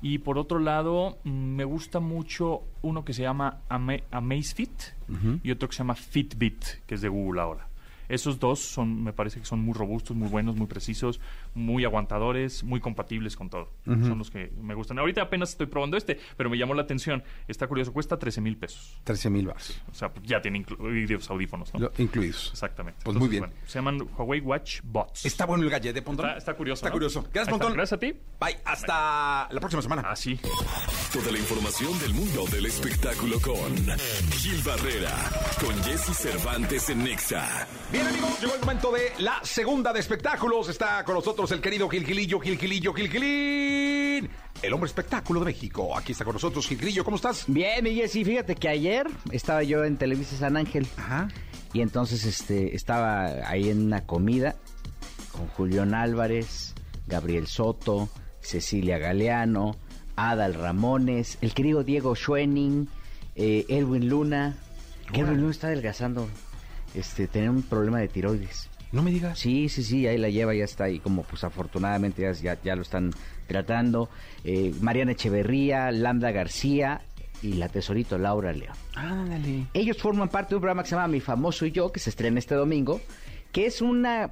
Y por otro lado, mm, me gusta mucho uno que se llama Ama- Amazfit y otro que se llama Fitbit, que es de Google ahora. Esos dos son, me parece que son muy robustos, muy buenos, muy precisos, muy aguantadores, muy compatibles con todo. Son los que me gustan. Ahorita apenas estoy probando este, pero me llamó la atención. Está curioso, cuesta 13 mil pesos. 13 mil bars. O sea, pues ya tiene incluidos audífonos, ¿no? Lo- incluidos. Exactamente. Pues muy bien. se llaman Huawei Watch Bots. Está bueno el gallete, Pontón. Está- está curioso, Está ¿no? curioso. Gracias, Ahí está. Pontón. Gracias a ti. Bye. Hasta la próxima semana. Así. Toda la información del mundo del espectáculo con Gil Barrera, con Jesse Cervantes en Nexa. Bien, amigos, llegó el momento de la segunda de espectáculos. Está con nosotros el querido Gilgilillo, Gilgilillo, Gilgilín. El hombre espectáculo de México. Aquí está con nosotros Gilgilillo. ¿Cómo estás? Bien, mi Jessy, fíjate que ayer estaba yo en Televisa San Ángel. Ajá. Y entonces este estaba ahí en una comida con Julián Álvarez, Gabriel Soto, Cecilia Galeano, Adal Ramones, el querido Diego Schwenning, eh, Elwin Luna. Que Elwin Luna está adelgazando. Este, tenía un problema de tiroides. No me digas. Sí, sí, sí, ahí la lleva, ya está ahí como pues afortunadamente ya, ya, ya lo están tratando. Eh, Mariana Echeverría, Lambda García y la tesorito Laura León. Ándale. Ellos forman parte de un programa que se llama Mi Famoso y Yo, que se estrena este domingo, que es una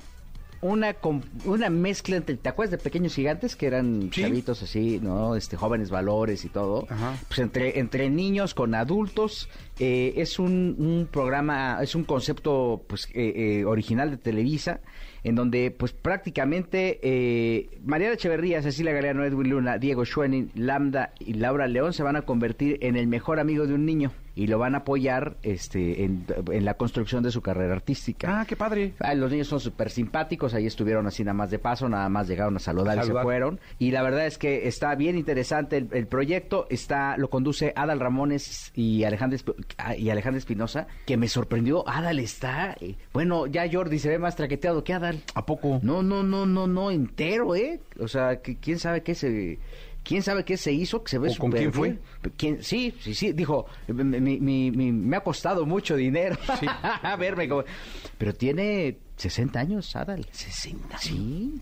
una una mezcla entre, ¿te acuerdas de Pequeños Gigantes? Que eran Sí. chavitos así, ¿no? Este, jóvenes valores y todo. Ajá. Pues entre, entre niños con adultos. eh, es un, un programa, es un concepto pues eh, eh, original de Televisa, en donde pues prácticamente eh, Mariana Echeverría, Cecilia Galeano, Edwin Luna, Diego Schwenning, Lambda y Laura León se van a convertir en el mejor amigo de un niño y lo van a apoyar este en, en la construcción de su carrera artística. Ah, qué padre. Ah, los niños son súper simpáticos, ahí estuvieron así nada más de paso, nada más llegaron a saludar, y se fueron. Y la verdad es que está bien interesante el, el proyecto, está lo conduce Adal Ramones y Alejandro Esp- ah, y Alejandro Espinosa, que me sorprendió, Adal está, eh, bueno, ya Jordi se ve más traqueteado que Adal. ¿A poco? No, no, no, no, no, entero, ¿eh? O sea, que quién sabe qué se... ¿Quién sabe qué se hizo? Que se ve ¿O con quién fue? ¿Quién? Sí, sí, sí. Dijo, mi- mi- mi- me ha costado mucho dinero verme como... Pero tiene 60 años, Adal. 60. Sí.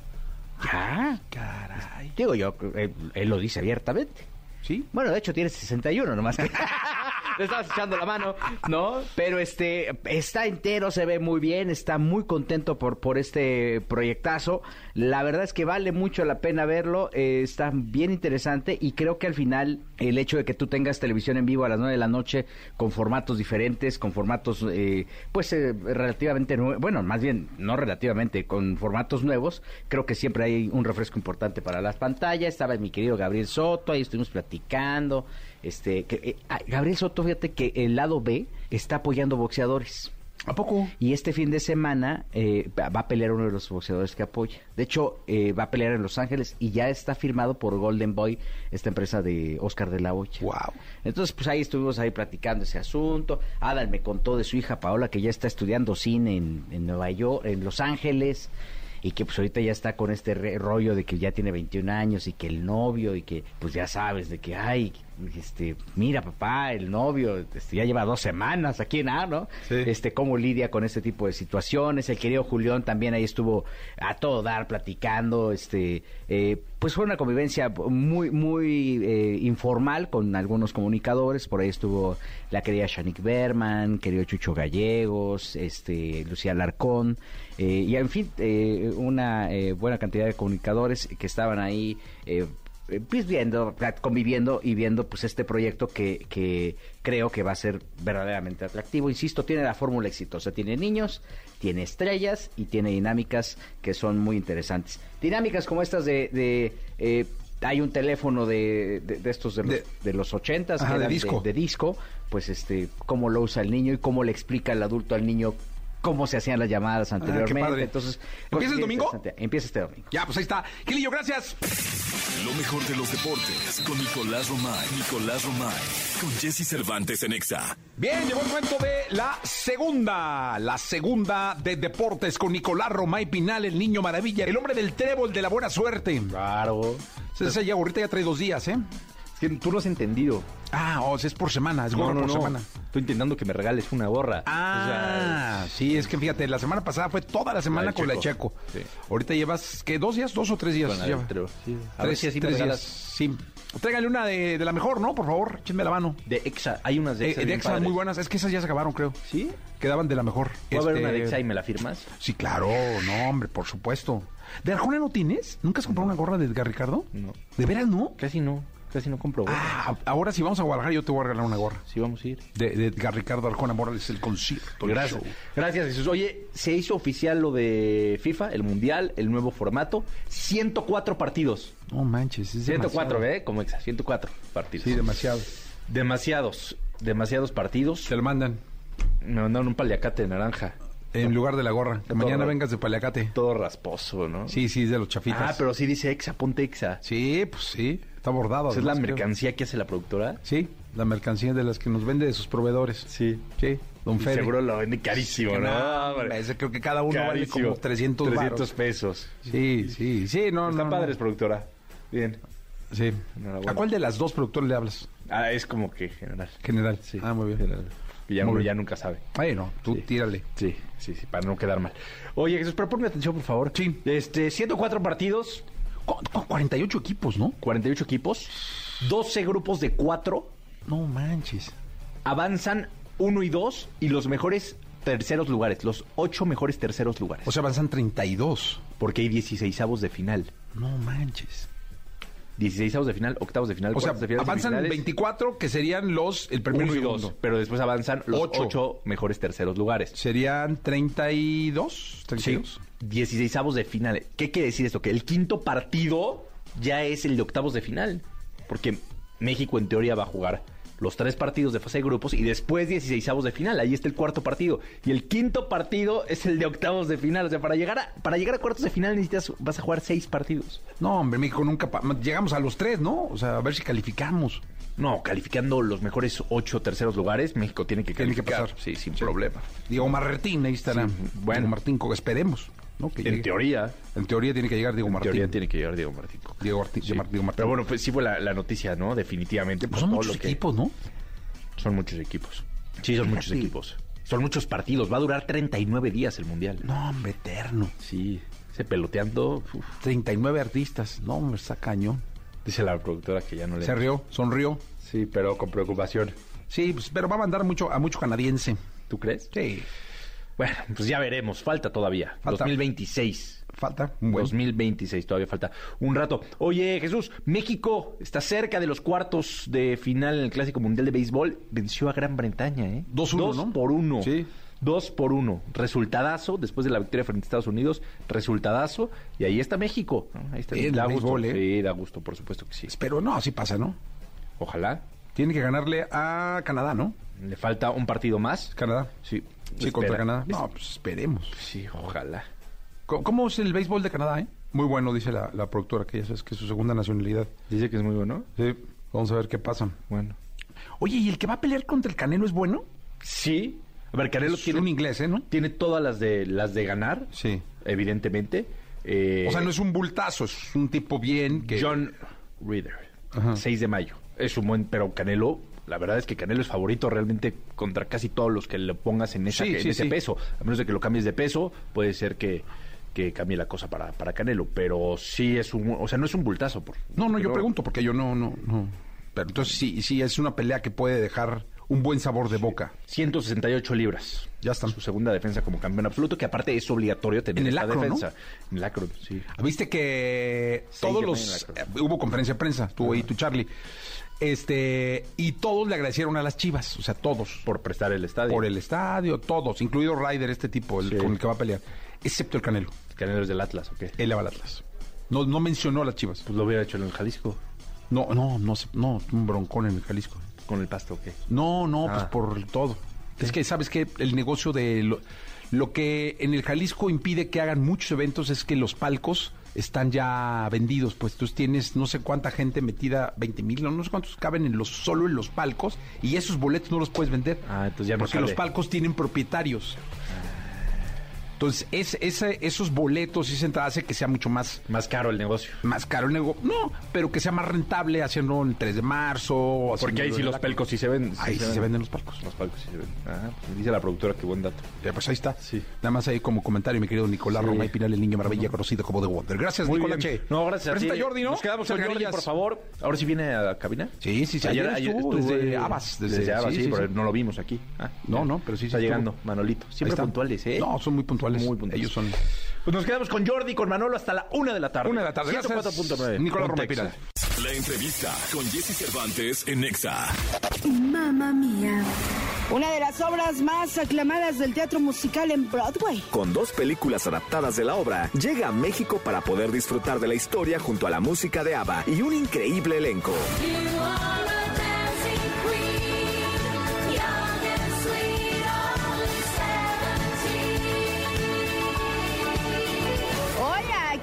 Ya. Caray. Digo yo, eh, él lo dice abiertamente. ¿Sí? Bueno, de hecho tiene 61, nomás que... Le estabas echando la mano, ¿no? Pero este está entero, se ve muy bien, está muy contento por, por este proyectazo. La verdad es que vale mucho la pena verlo, eh, está bien interesante y creo que al final el hecho de que tú tengas televisión en vivo a las 9 de la noche con formatos diferentes, con formatos eh, pues eh, relativamente nuevos, bueno, más bien no relativamente, con formatos nuevos, creo que siempre hay un refresco importante para las pantallas. Estaba mi querido Gabriel Soto, ahí estuvimos platicando. Este, que, eh, ah, Gabriel Soto, fíjate que el lado B está apoyando boxeadores. ¿A poco? Y este fin de semana eh, va a pelear uno de los boxeadores que apoya. De hecho, eh, va a pelear en Los Ángeles y ya está firmado por Golden Boy, esta empresa de Oscar de la Hoya. Wow. Entonces, pues ahí estuvimos ahí platicando ese asunto. Adal me contó de su hija Paola que ya está estudiando cine en, en Nueva York, en Los Ángeles. y que pues ahorita ya está con este re- rollo de que ya tiene 21 años y que el novio y que pues ya sabes de que ay este mira papá el novio este, ya lleva dos semanas aquí en A, ¿no? Sí. Este cómo lidia con este tipo de situaciones el querido Julián también ahí estuvo a todo dar platicando este eh, pues fue una convivencia muy muy eh, informal con algunos comunicadores por ahí estuvo la querida Shanik Berman querido Chucho Gallegos este Lucía Larcón eh, y en fin eh, una eh, buena cantidad de comunicadores que estaban ahí pues viendo, conviviendo y viendo pues este proyecto que, que creo que va a ser verdaderamente atractivo. Insisto, tiene la fórmula exitosa, tiene niños, tiene estrellas y tiene dinámicas que son muy interesantes. Dinámicas como estas de... de, eh, hay un teléfono de, de, de estos de los, De- de los ochentas Ajá, que de eran disco. de disco, pues este, cómo lo usa el niño y cómo le explica el adulto al niño cómo se hacían las llamadas anteriormente. padre. Entonces, ¿Empieza pues, el bien domingo? interesante. Empieza este domingo. Ya, pues ahí está. Gilillo, gracias. Lo mejor de los deportes con Nicolás Romay. Nicolás Romay. Con Jesse Cervantes en Exa. Bien, llegó el momento de la segunda, la segunda de deportes con Nicolás Romay Pinal, el niño maravilla, el hombre del trébol de la buena suerte. Claro. Esa ya ahorita ya trae dos días, ¿eh? Es que tú no has entendido. Ah, o sea, es por semana, es gorra por semana. Estoy intentando que me regales una gorra. Ah, sí, es que fíjate, la semana pasada fue toda la semana La con la Checo. Sí. Ahorita llevas, ¿qué? ¿Dos días? ¿Dos o tres días? Lleva? del trébol, sí. A ver Tres, si así me tres días. Sí. Tráigale una de, de la mejor, ¿no? Por favor, échenme la mano. De Exa. Hay unas de Eh, Exa. de Exa padres. muy buenas. Es que esas ya se acabaron, creo. ¿Sí? Quedaban de la mejor. ¿Puedo ver Este, una de Exa y me la firmas? Sí, claro, no, hombre, por supuesto. ¿De Arjona no tienes? ¿Nunca has comprado una gorra de Edgar Ricardo? No. ¿De veras no? Casi no. Casi no compro gorras. Ah, ahora si vamos a Guadalajara yo te voy a regalar una gorra. Sí, vamos a ir. De, de Edgar Ricardo Arjona Morales, el concierto. Gracias. Gracias, Jesús. Oye, se hizo oficial lo de FIFA, el Mundial, el nuevo formato. 104 partidos. No manches, es 104, demasiado. ¿eh? Como Exa. 104 partidos. Sí, demasiado. Demasiados. Demasiados partidos. Te lo mandan Me mandaron un paliacate de naranja. en lugar de la gorra. Que mañana vengas de paliacate. Todo rasposo, ¿no? Sí, sí, es de los chafitas. Ah, pero sí dice Exa, ponte Exa. Sí, pues sí, está bordado. Es la creo. mercancía que hace la productora. Sí, la mercancía de las que nos vende de sus proveedores. Sí. Sí, don Fede. seguro lo vende carísimo, Que ¿no? no, ese creo que cada uno vale como 300 300 varos. pesos. Sí, sí, sí, no, Está no. padre, no. productora. Bien. Sí. ¿A cuál de las dos productores le hablas? Ah, es como que general. General. Sí. Ah, muy bien. General. Y ya nunca sabe. Bueno, tú Sí. tírale. Sí, sí, sí, para no quedar mal. Oye, Jesús, pero ponme atención, por favor. Sí. Este, 104 partidos, Con, con 48 equipos, ¿no? 48 equipos, 12 grupos de 4, No manches. avanzan 1 y 2 y los mejores terceros lugares, los 8 mejores terceros lugares. O sea, avanzan 32. porque hay 16avos de final. No manches. 16avos de final, octavos de final, O sea, de final, avanzan semifinales, 24 que serían los el primero y y dos, pero después avanzan los Ocho. 8 mejores terceros lugares. Serían 32, 32. 16avos de final. ¿Qué quiere decir esto? Que el quinto partido ya es el de octavos de final. Porque México en teoría va a jugar los tres partidos de fase de grupos y después 16avos de final. Ahí está el cuarto partido. Y el quinto partido es el de octavos de final. O sea, para llegar a, para llegar a cuartos de final necesitas, vas a jugar seis partidos. No, hombre, México nunca llegamos a los tres, ¿no? O sea, a ver si calificamos. No, calificando los mejores ocho terceros lugares, México tiene que Tiene que calificar. pasar. Sí, sin Sí. problema. Diego Martín, ahí estará. Sí, bueno. Diego Martín, esperemos, ¿no? Que En llegue. teoría, En teoría tiene que llegar Diego en Martín. teoría tiene que llegar Diego Martín. Diego, Martín, Sí. Diego Martín. Pero bueno, pues sí fue la, la noticia, ¿no? Definitivamente. Pues son muchos equipos, ¿no? Son muchos equipos. Sí, son muchos equipos. Son muchos partidos. Va a durar 39 días el Mundial. No, hombre, eterno. Sí, ese peloteando, uf, 39 artistas. No, hombre, está cañón. dice la productora que ya no le... Se rió, sonrió. Sí, pero con preocupación. Sí, pues, pero va a mandar mucho a mucho canadiense. ¿Tú crees? Sí, Bueno, pues ya veremos. Falta todavía. Falta. 2026. falta un buen. 2026, todavía falta un rato. Oye, Jesús, México está cerca de los cuartos de final en el Clásico Mundial de Béisbol. Venció a Gran Bretaña, ¿eh? 2-1, Dos ¿no? por uno. Sí. Dos por uno. Resultadazo, después de la victoria frente a Estados Unidos, resultadazo. Y ahí está México. ¿no? Ahí está. Bien, da el gusto. béisbol, ¿eh? Sí, da gusto, por supuesto que sí. Pero no, así pasa, ¿no? Ojalá. Tiene que ganarle a Canadá, ¿no? Le falta un partido más. Canadá. Sí. Sí, contra. Canadá. No, pues esperemos. Sí, ojalá. ¿Cómo, cómo es el béisbol de Canadá, eh? Muy bueno, dice la, la productora, que ya sabes que es su segunda nacionalidad. Dice que es muy bueno. Sí, vamos a ver qué pasa. Bueno. Oye, ¿y el que va a pelear contra el Canelo es bueno? Sí. A ver, Canelo es tiene un inglés, ¿eh, no? tiene todas las de las de ganar, Sí. evidentemente. Eh, O sea, no es un bultazo, es un tipo bien que... John Reader, Ajá. 6 de mayo. Es un buen, pero Canelo, la verdad es que Canelo es favorito realmente contra casi todos los que le pongas en, esa, Sí, en sí, ese sí. peso. A menos de que lo cambies de peso, puede ser que, que cambie la cosa para, para Canelo. Pero sí es un, o sea, no es un bultazo. Por, No, no, yo pregunto porque yo no, no, no. Pero entonces sí, sí es una pelea que puede dejar un buen sabor de boca. 168 libras. Ya están. Su segunda defensa como campeón absoluto, que aparte es obligatorio tener En el esta acro, ¿no? defensa. En el acro, sí. Viste que todos los eh, hubo conferencia de prensa, estuvo ahí tu Charlie. Este, y todos le agradecieron a las Chivas, o sea, todos Por prestar el estadio. por el estadio, todos, incluido Ryder este tipo, el Sí. con el que va a pelear, excepto el Canelo. Canelo es del Atlas, ¿o qué? Él le va al Atlas. No no mencionó a las Chivas. Pues lo hubiera hecho en el Jalisco. No, no, no, no, un broncón en el Jalisco. Con el pasto, ¿o qué? No, no, pues Ah. por todo. Es que, ¿sabes qué? El negocio de... Lo, lo que en el Jalisco impide que hagan muchos eventos es que los palcos están ya vendidos. Pues tú tienes no sé cuánta gente metida, 20 mil, no sé cuántos caben en los, solo en los palcos, y esos boletos no los puedes vender. Ah, entonces ya no Porque sale. los palcos tienen propietarios. Entonces, es, ese- esos boletos y esa entrada hace que sea mucho más Más caro el negocio. más caro el negocio. No, pero que sea más rentable haciendo el 3 de marzo. Porque ahí sí los pelcos sí se ven. Ahí sí se venden los palcos. Los palcos sí se ven. Ajá, pues dice la productora, qué buen dato. Eh, pues ahí está. Sí. Nada más ahí como comentario, mi querido Nicolás Sí. Roma y Pinal, el niño maravilla conocido como The Wonder. Gracias, Muy Nicolás. bien. Che. No, gracias a Presenta ti. Jordi, ¿no? Nos quedamos con Jordi, por favor. Ahora sí viene a la cabina. Sí, sí, sí. Ayer, estuvo desde Abas. Desde, Abas, sí, pero no lo vimos aquí. Ah, No, no, pero sí, Está llegando, estuvo. Manolito. Siempre puntuales, ¿eh? No, son muy puntuales. Muy puntuales. Ellos son... Pues nos quedamos con Jordi, con Manolo hasta la una de la tarde. Una de la tarde. Gracias. 104.9. Nicolás y. Pinal. La entrevista con Jesse Cervantes en Nexa. Mamma mía. Una de las obras más aclamadas del teatro musical en Broadway. Con dos películas adaptadas de la obra, llega a México para poder disfrutar de la historia junto a la música de ABBA y un increíble elenco. Hoy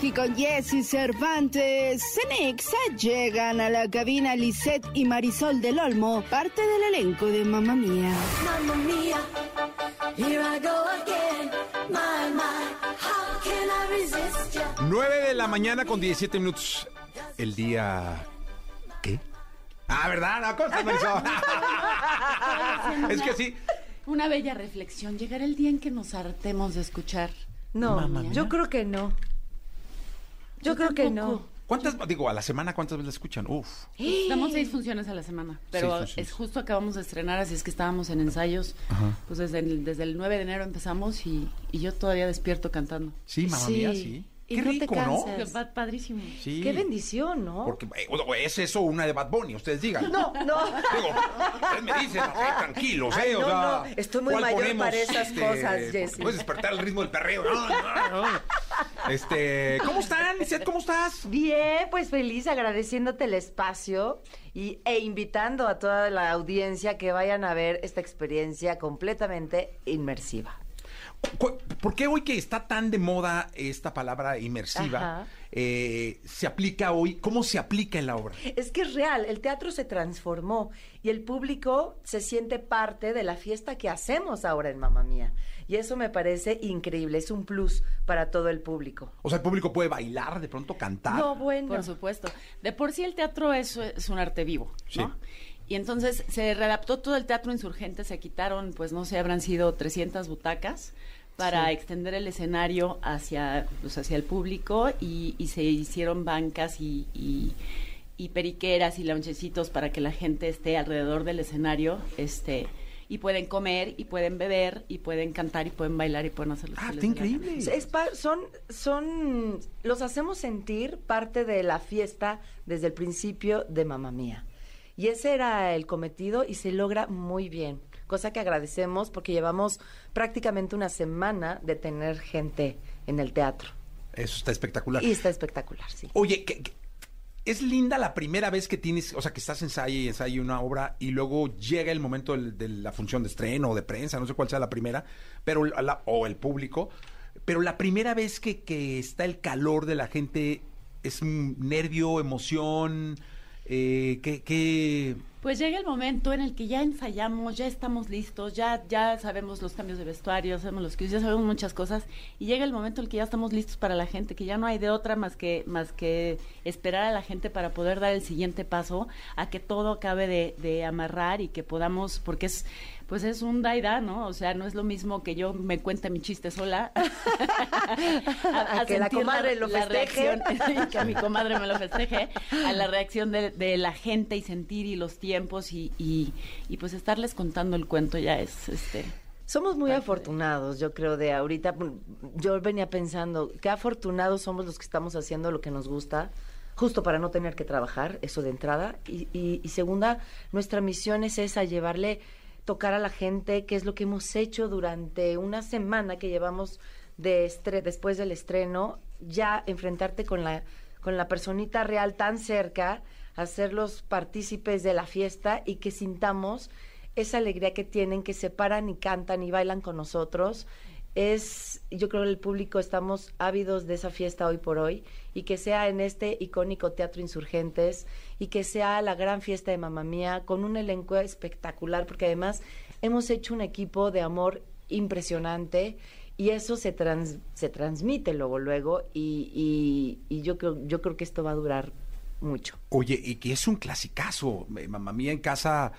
aquí con Jesse Cervantes, Cenexa llegan a la cabina Lisette y Marisol del Olmo, parte del elenco de Mamma Mía. Mamma mía, here I go again. My, my, how can I resist ya? 9 de la mañana con 17 minutos. El día... ¿Qué? Ah, ¿verdad? No, ¿cómo estás, Marisol? es que sí. Una bella reflexión. Llegará el día en que nos hartemos de escuchar. No, Mamma Mía. yo creo que no. Yo, Yo creo que no. ¿Cuántas, digo, a la semana cuántas veces la escuchan? Uf. Damos seis funciones a la semana, pero es justo acabamos de estrenar, así es que estábamos en ensayos. Ajá. Pues desde el, desde el 9 de enero empezamos y, y yo todavía despierto cantando. Sí, mamá mía, sí. Y Qué no te rico, ¿no? Padrísimo. Sí. Qué bendición, ¿no? Porque eh, es eso una de Bad Bunny, ustedes digan. No, no. Digo, ustedes me dicen, ok, tranquilos, Ay, ¿eh? O no, sea, no, estoy muy ¿cuál mayor ponemos, para esas cosas, Jessy. Puedes despertar el ritmo del perreo. No, no, no. Este, ¿cómo están? ¿Cómo estás? Bien, pues feliz agradeciéndote el espacio y, e invitando a toda la audiencia que vayan a ver esta experiencia completamente inmersiva. ¿Por qué hoy que está tan de moda esta palabra inmersiva Ajá. Eh, se aplica hoy? ¿Cómo se aplica en la obra? Es que es real, el teatro se transformó y el público se siente parte de la fiesta que hacemos ahora en Mamá Mía. Y eso me parece increíble, es un plus para todo el público. O sea, el público puede bailar, de pronto cantar. No, bueno. Por supuesto. De por sí el teatro es, es un arte vivo, ¿no? Y entonces se readaptó todo el teatro insurgente, se quitaron, pues no sé, habrán sido 300 butacas para Sí. extender el escenario hacia, pues, hacia el público y, y se hicieron bancas y, y- y periqueras y lonchecitos para que la gente esté alrededor del escenario, este y pueden comer y pueden beber y pueden cantar y pueden bailar y pueden hacer lo que Ah, increíble. Es pa- son, son, los hacemos sentir parte de la fiesta desde el principio de Mamá Mía. Y ese era el cometido y se logra muy bien. Cosa que agradecemos porque llevamos prácticamente una semana de tener gente en el teatro. Eso está espectacular. Y está espectacular, sí. Oye, que- que- es linda la primera vez que tienes, o sea, que estás ensayo y ensayo una obra y luego llega el momento del- de, la función de estreno o de prensa, no sé cuál sea la primera, pero la- o el público, pero la primera vez que, que está el calor de la gente es un nervio, emoción, eh, ¿qué, qué, Pues llega el momento en el que ya ensayamos, ya estamos listos, ya, ya sabemos los cambios de vestuario, sabemos los que ya sabemos muchas cosas, y llega el momento en el que ya estamos listos para la gente, que ya no hay de otra más que, más que esperar a la gente para poder dar el siguiente paso, a que todo acabe de, de amarrar y que podamos, porque es, pues es un da y da, ¿no? O sea, no es lo mismo que yo me cuente mi chiste sola. A que la comadre lo festeje. reacción, que mi comadre me lo festeje, a la reacción de, de la gente y sentir y los tiempos y, y, y pues estarles contando el cuento ya es este Somos muy afortunados, yo creo, de ahorita. Yo venía pensando, qué afortunados somos los que estamos haciendo lo que nos gusta, justo para no tener que trabajar, eso de entrada. Y, y- y segunda, nuestra misión es esa, llevarle, tocar a la gente, que es lo que hemos hecho durante una semana que llevamos de estre- después del estreno, ya enfrentarte con la, con la personita real tan cerca, hacerlos partícipes de la fiesta y que sintamos esa alegría que tienen, que se paran y cantan y bailan con nosotros. Es, yo creo que el público estamos ávidos de esa fiesta hoy por hoy y que sea en este icónico Teatro Insurgentes y que sea la gran fiesta de Mamá Mía con un elenco espectacular porque además hemos hecho un equipo de amor impresionante y eso se, trans- se transmite luego luego y, y- y yo, creo, yo creo que esto va a durar mucho. Oye, y que es un clasicazo. Eh, Mamá mía en casa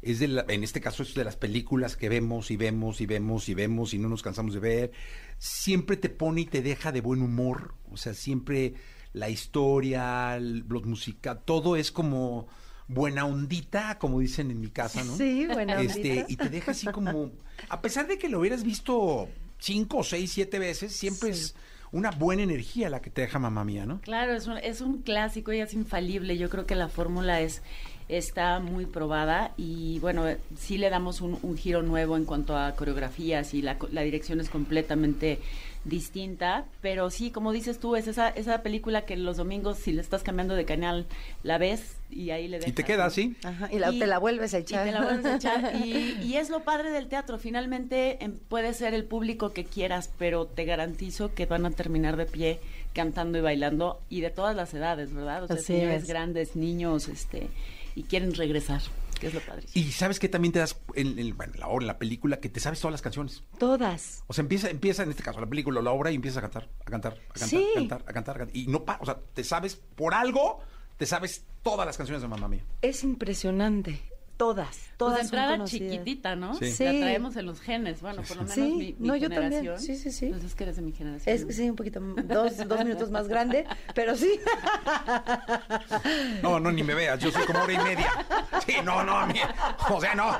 es de la- en este caso es de las películas que vemos y vemos y vemos y vemos y no nos cansamos de ver. Siempre te pone y te deja de buen humor. O sea, siempre la historia, los música, todo es como buena ondita, como dicen en mi casa, ¿no? Sí, buena Este, ondita. y te deja así como, a pesar de que lo hubieras visto cinco, seis, siete veces, siempre es una buena energía la que te deja mamá mía, ¿no? Claro, es un, es un clásico y es infalible. Yo creo que la fórmula es está muy probada y bueno, sí le damos un, un giro nuevo en cuanto a coreografías y la, co- la dirección es completamente distinta, pero sí, como dices tú, es esa, esa película que los domingos si le estás cambiando de canal la ves y ahí le dejas. Y te queda así. Ajá, y la- te la vuelves a echar. Y te la vuelves a echar. Y, y es lo padre del teatro. Finalmente em, puede ser el público que quieras, pero te garantizo que van a terminar de pie cantando y bailando y de todas las edades, ¿verdad? O sea, Así señores es. grandes, niños, este, y quieren regresar, que es lo padre. Y sabes que también te das en, en- bueno, la obra, en la película, que te sabes todas las canciones. Todas. O sea, empieza, empieza en este caso la película, la obra, y empiezas a cantar, a cantar, a cantar, Sí. a cantar, a cantar, a cantar. Y no pa- o sea, te sabes por algo, te sabes todas las canciones de mamá mía. Es impresionante. Todas, Pues todas de son entrada chiquitita, ¿no? Sí. Sí. La traemos en los genes, bueno, por lo menos Sí, mi, mi no, yo generación. también. Sí, sí, sí. Entonces es que eres de mi generación. Es sí, un poquito, dos, dos minutos más grande, pero sí. No, no, ni me veas, yo soy como hora y media. Sí, no, no, a mí, o sea, no,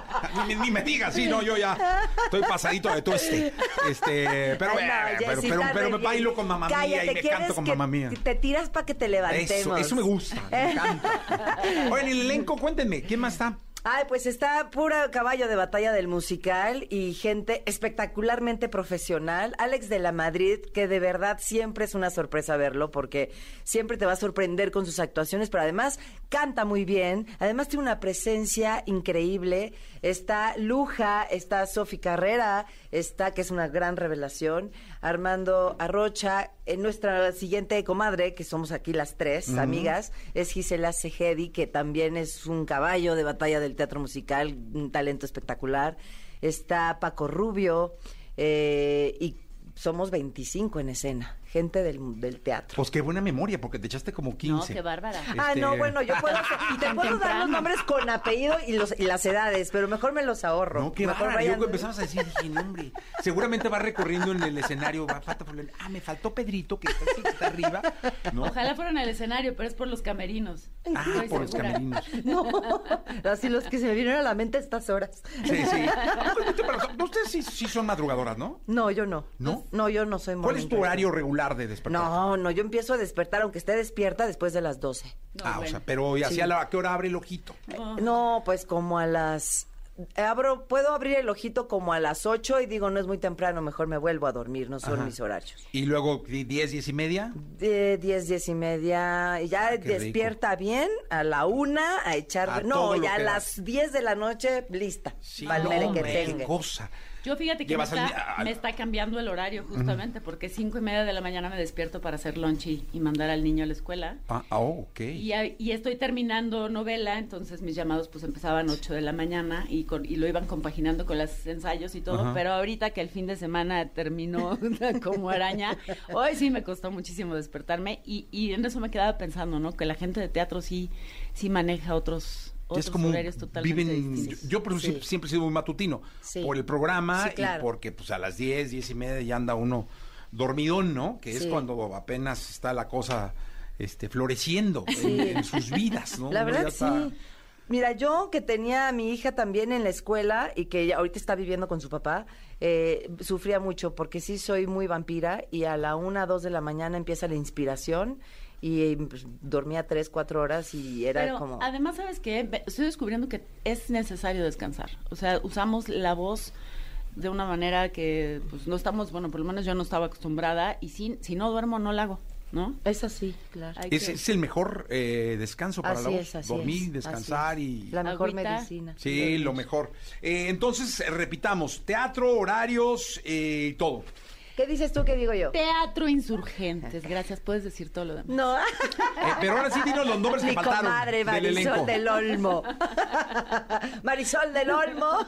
ni, ni me digas, sí, no, yo ya estoy pasadito de tueste. Este, pero, Ay, no, eh, pero, pero, pero me bailo con mamá mía y me ¿quieres canto con mamá mía. Te tiras para que te levantemos. Eso, eso me gusta, me encanta. Oigan, el elenco, cuéntenme, ¿quién más está? Ay, pues está pura caballo de batalla del musical y gente espectacularmente profesional. Alex de la Madrid, que de verdad siempre es una sorpresa verlo porque siempre te va a sorprender con sus actuaciones, pero además canta muy bien, además tiene una presencia increíble. Está Luja, está Sofi Carrera, está, que es una gran revelación, Armando Arrocha, en nuestra siguiente comadre, que somos aquí las tres amigas, es Gisela Segedi, que también es un caballo de batalla del teatro musical, un talento espectacular. Está Paco Rubio, eh, y somos 25 en escena, gente del, del teatro. Pues qué buena memoria, porque te echaste como 15. qué bárbara. Ah, Este- no, bueno, yo puedo, Y te puedo dar los nombres con apellido y, los, y las edades, pero mejor me los ahorro. No, qué mejor bárbaro. Yo vayan- empezamos a decir, dije, no, hombre, seguramente va recorriendo en el escenario, va, falta por el- ah, me faltó Pedrito, que está, que está arriba, ¿no? Ojalá fuera en el escenario, pero es por los camerinos. Ah, Estoy por los camerinos. No, así los que se me vinieron a la mente a estas horas. Sí, sí. Ah, pues, Ustedes sí, sí son madrugadoras, ¿no? No, yo no. ¿No? No, yo no soy ¿Cuál es tu horario regular de despertar? No, no, yo empiezo a despertar aunque esté despierta después de las 12. ah, o sea, pero ¿y Sí. hacia la, a qué hora abre el ojito? No, pues como a las abro puedo abrir el ojito como a las 8 y digo, no es muy temprano, mejor me vuelvo a dormir, no son Ajá. mis horarios. Y luego, di- ¿diez, diez y media? De 10, 10 y media, y ya qué rico. despierta bien, a la una, a echar... A no, ya a las 10 de la noche, lista, Sí, para no, que qué tenga. cosa. Yo fíjate que me está, ni- al- me está cambiando el horario justamente porque cinco y media de la mañana me despierto para hacer lunch y, y mandar al niño a la escuela. Ah, oh, ok. Y, estoy terminando novela, entonces mis llamados pues empezaban 8 de la mañana y, con- y lo iban compaginando con los ensayos y todo, pero ahorita que el fin de semana terminó como araña, hoy sí me costó muchísimo despertarme y, y en eso me quedaba pensando, ¿no? Que la gente de teatro sí, sí maneja otros, otros es como horarios totalmente viven yo, yo por eso siempre, he sido muy matutino Sí. por el programa Sí, claro. y porque pues a las 10, 10 y media ya anda uno dormidón, ¿no? Que es cuando apenas está la cosa este floreciendo en- sus vidas, ¿no? La verdad está- sí. Mira, yo que tenía a mi hija también en la escuela y que ella ahorita está viviendo con su papá, eh, sufría mucho porque sí soy muy vampira y a la una, dos de la mañana empieza la inspiración y eh, pues, dormía tres, cuatro horas y era Pero como... además, ¿sabes qué? Estoy descubriendo que es necesario descansar. O sea, usamos la voz de una manera que pues no estamos, bueno, por lo menos yo no estaba acostumbrada y si, si no duermo no la hago, ¿no? Es así, claro. Es, es el mejor eh, descanso para Así la voz. es, así Dormir, es, descansar así y... La mejor Agüita. medicina. Sí, lo mejor. Eh, entonces, eh, repitamos, teatro, horarios eh, y todo. ¿Qué dices tú? ¿Qué digo yo? Teatro Insurgentes. Gracias, puedes decir todo lo demás. No. Eh, pero ahora sí dinos los nombres que Mi faltaron comadre del elenco. Marisol del Olmo. Marisol del Olmo.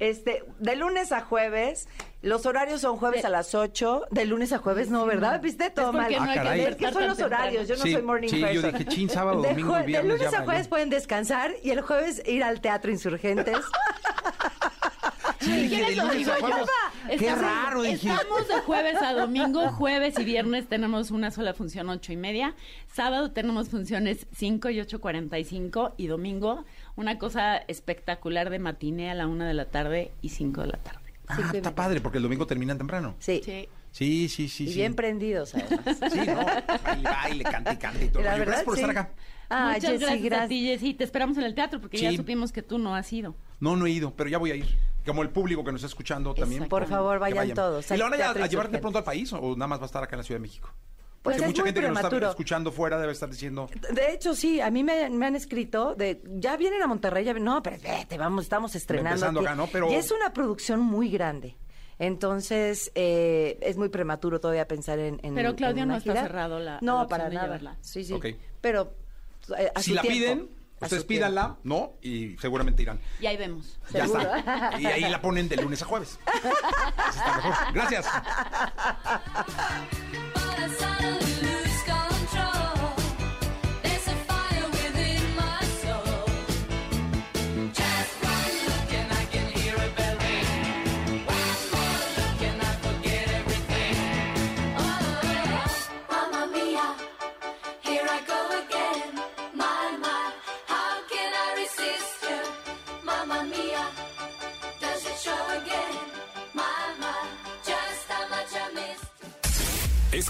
Este, de lunes a jueves. Los horarios son jueves a las 8. De lunes a jueves, no, ¿verdad? ¿Viste todo Es mal? no que Ah, caray. es que son los horarios. Yo no Sí, soy morning sí, yo person. dije, chin, sábado, De domingo y jue- viernes De lunes ya a valió. jueves pueden descansar y el jueves ir al Teatro Insurgentes. Sí, dije, de ¿Quieres lunes a oír? jueves. Qué Estamos- raro, dije. Estamos de jueves a domingo. Jueves y viernes tenemos una sola función, ocho y media. Sábado tenemos funciones 5 y 8.45. Y domingo, una cosa espectacular de matiné a la una de la tarde y 5 de la tarde. Ah, está padre, porque el domingo terminan temprano. Sí. Sí. Sí, sí, sí. y sí. bien prendidos, además. Sí, ¿no? Baile, baile, cante, cante y todo. La Oye, verdad, gracias por sí. estar acá. Ah, Muchas Jessy, gracias, a gracias. ti, Jessy. Te esperamos en el teatro porque ya supimos que tú no has ido. No, no he ido, pero ya voy a ir. Como el público que nos está escuchando también. Por favor, vayan todos. ¿Y lo van a, a llevar de pronto al país o nada más va a estar acá en la Ciudad de México? Pues Porque es mucha gente que nos está escuchando fuera debe estar diciendo... De hecho, sí, a mí me, me han escrito de, ya vienen a Monterrey, ya no, pero vete, vamos, estamos estrenando. Empezando aquí". acá, ¿no? Pero- Y es una producción muy grande. Entonces, eh, es muy prematuro todavía pensar en, en Pero Claudio en una no está cerrado la- No, para nada. llevarla. Sí, sí. Ok. Pero eh, a Si su la tiempo, piden, ustedes pídanla, ¿no? Y seguramente irán. Y ahí vemos. Ya Seguro. está. Y ahí la ponen de lunes a jueves. Así está mejor. Gracias.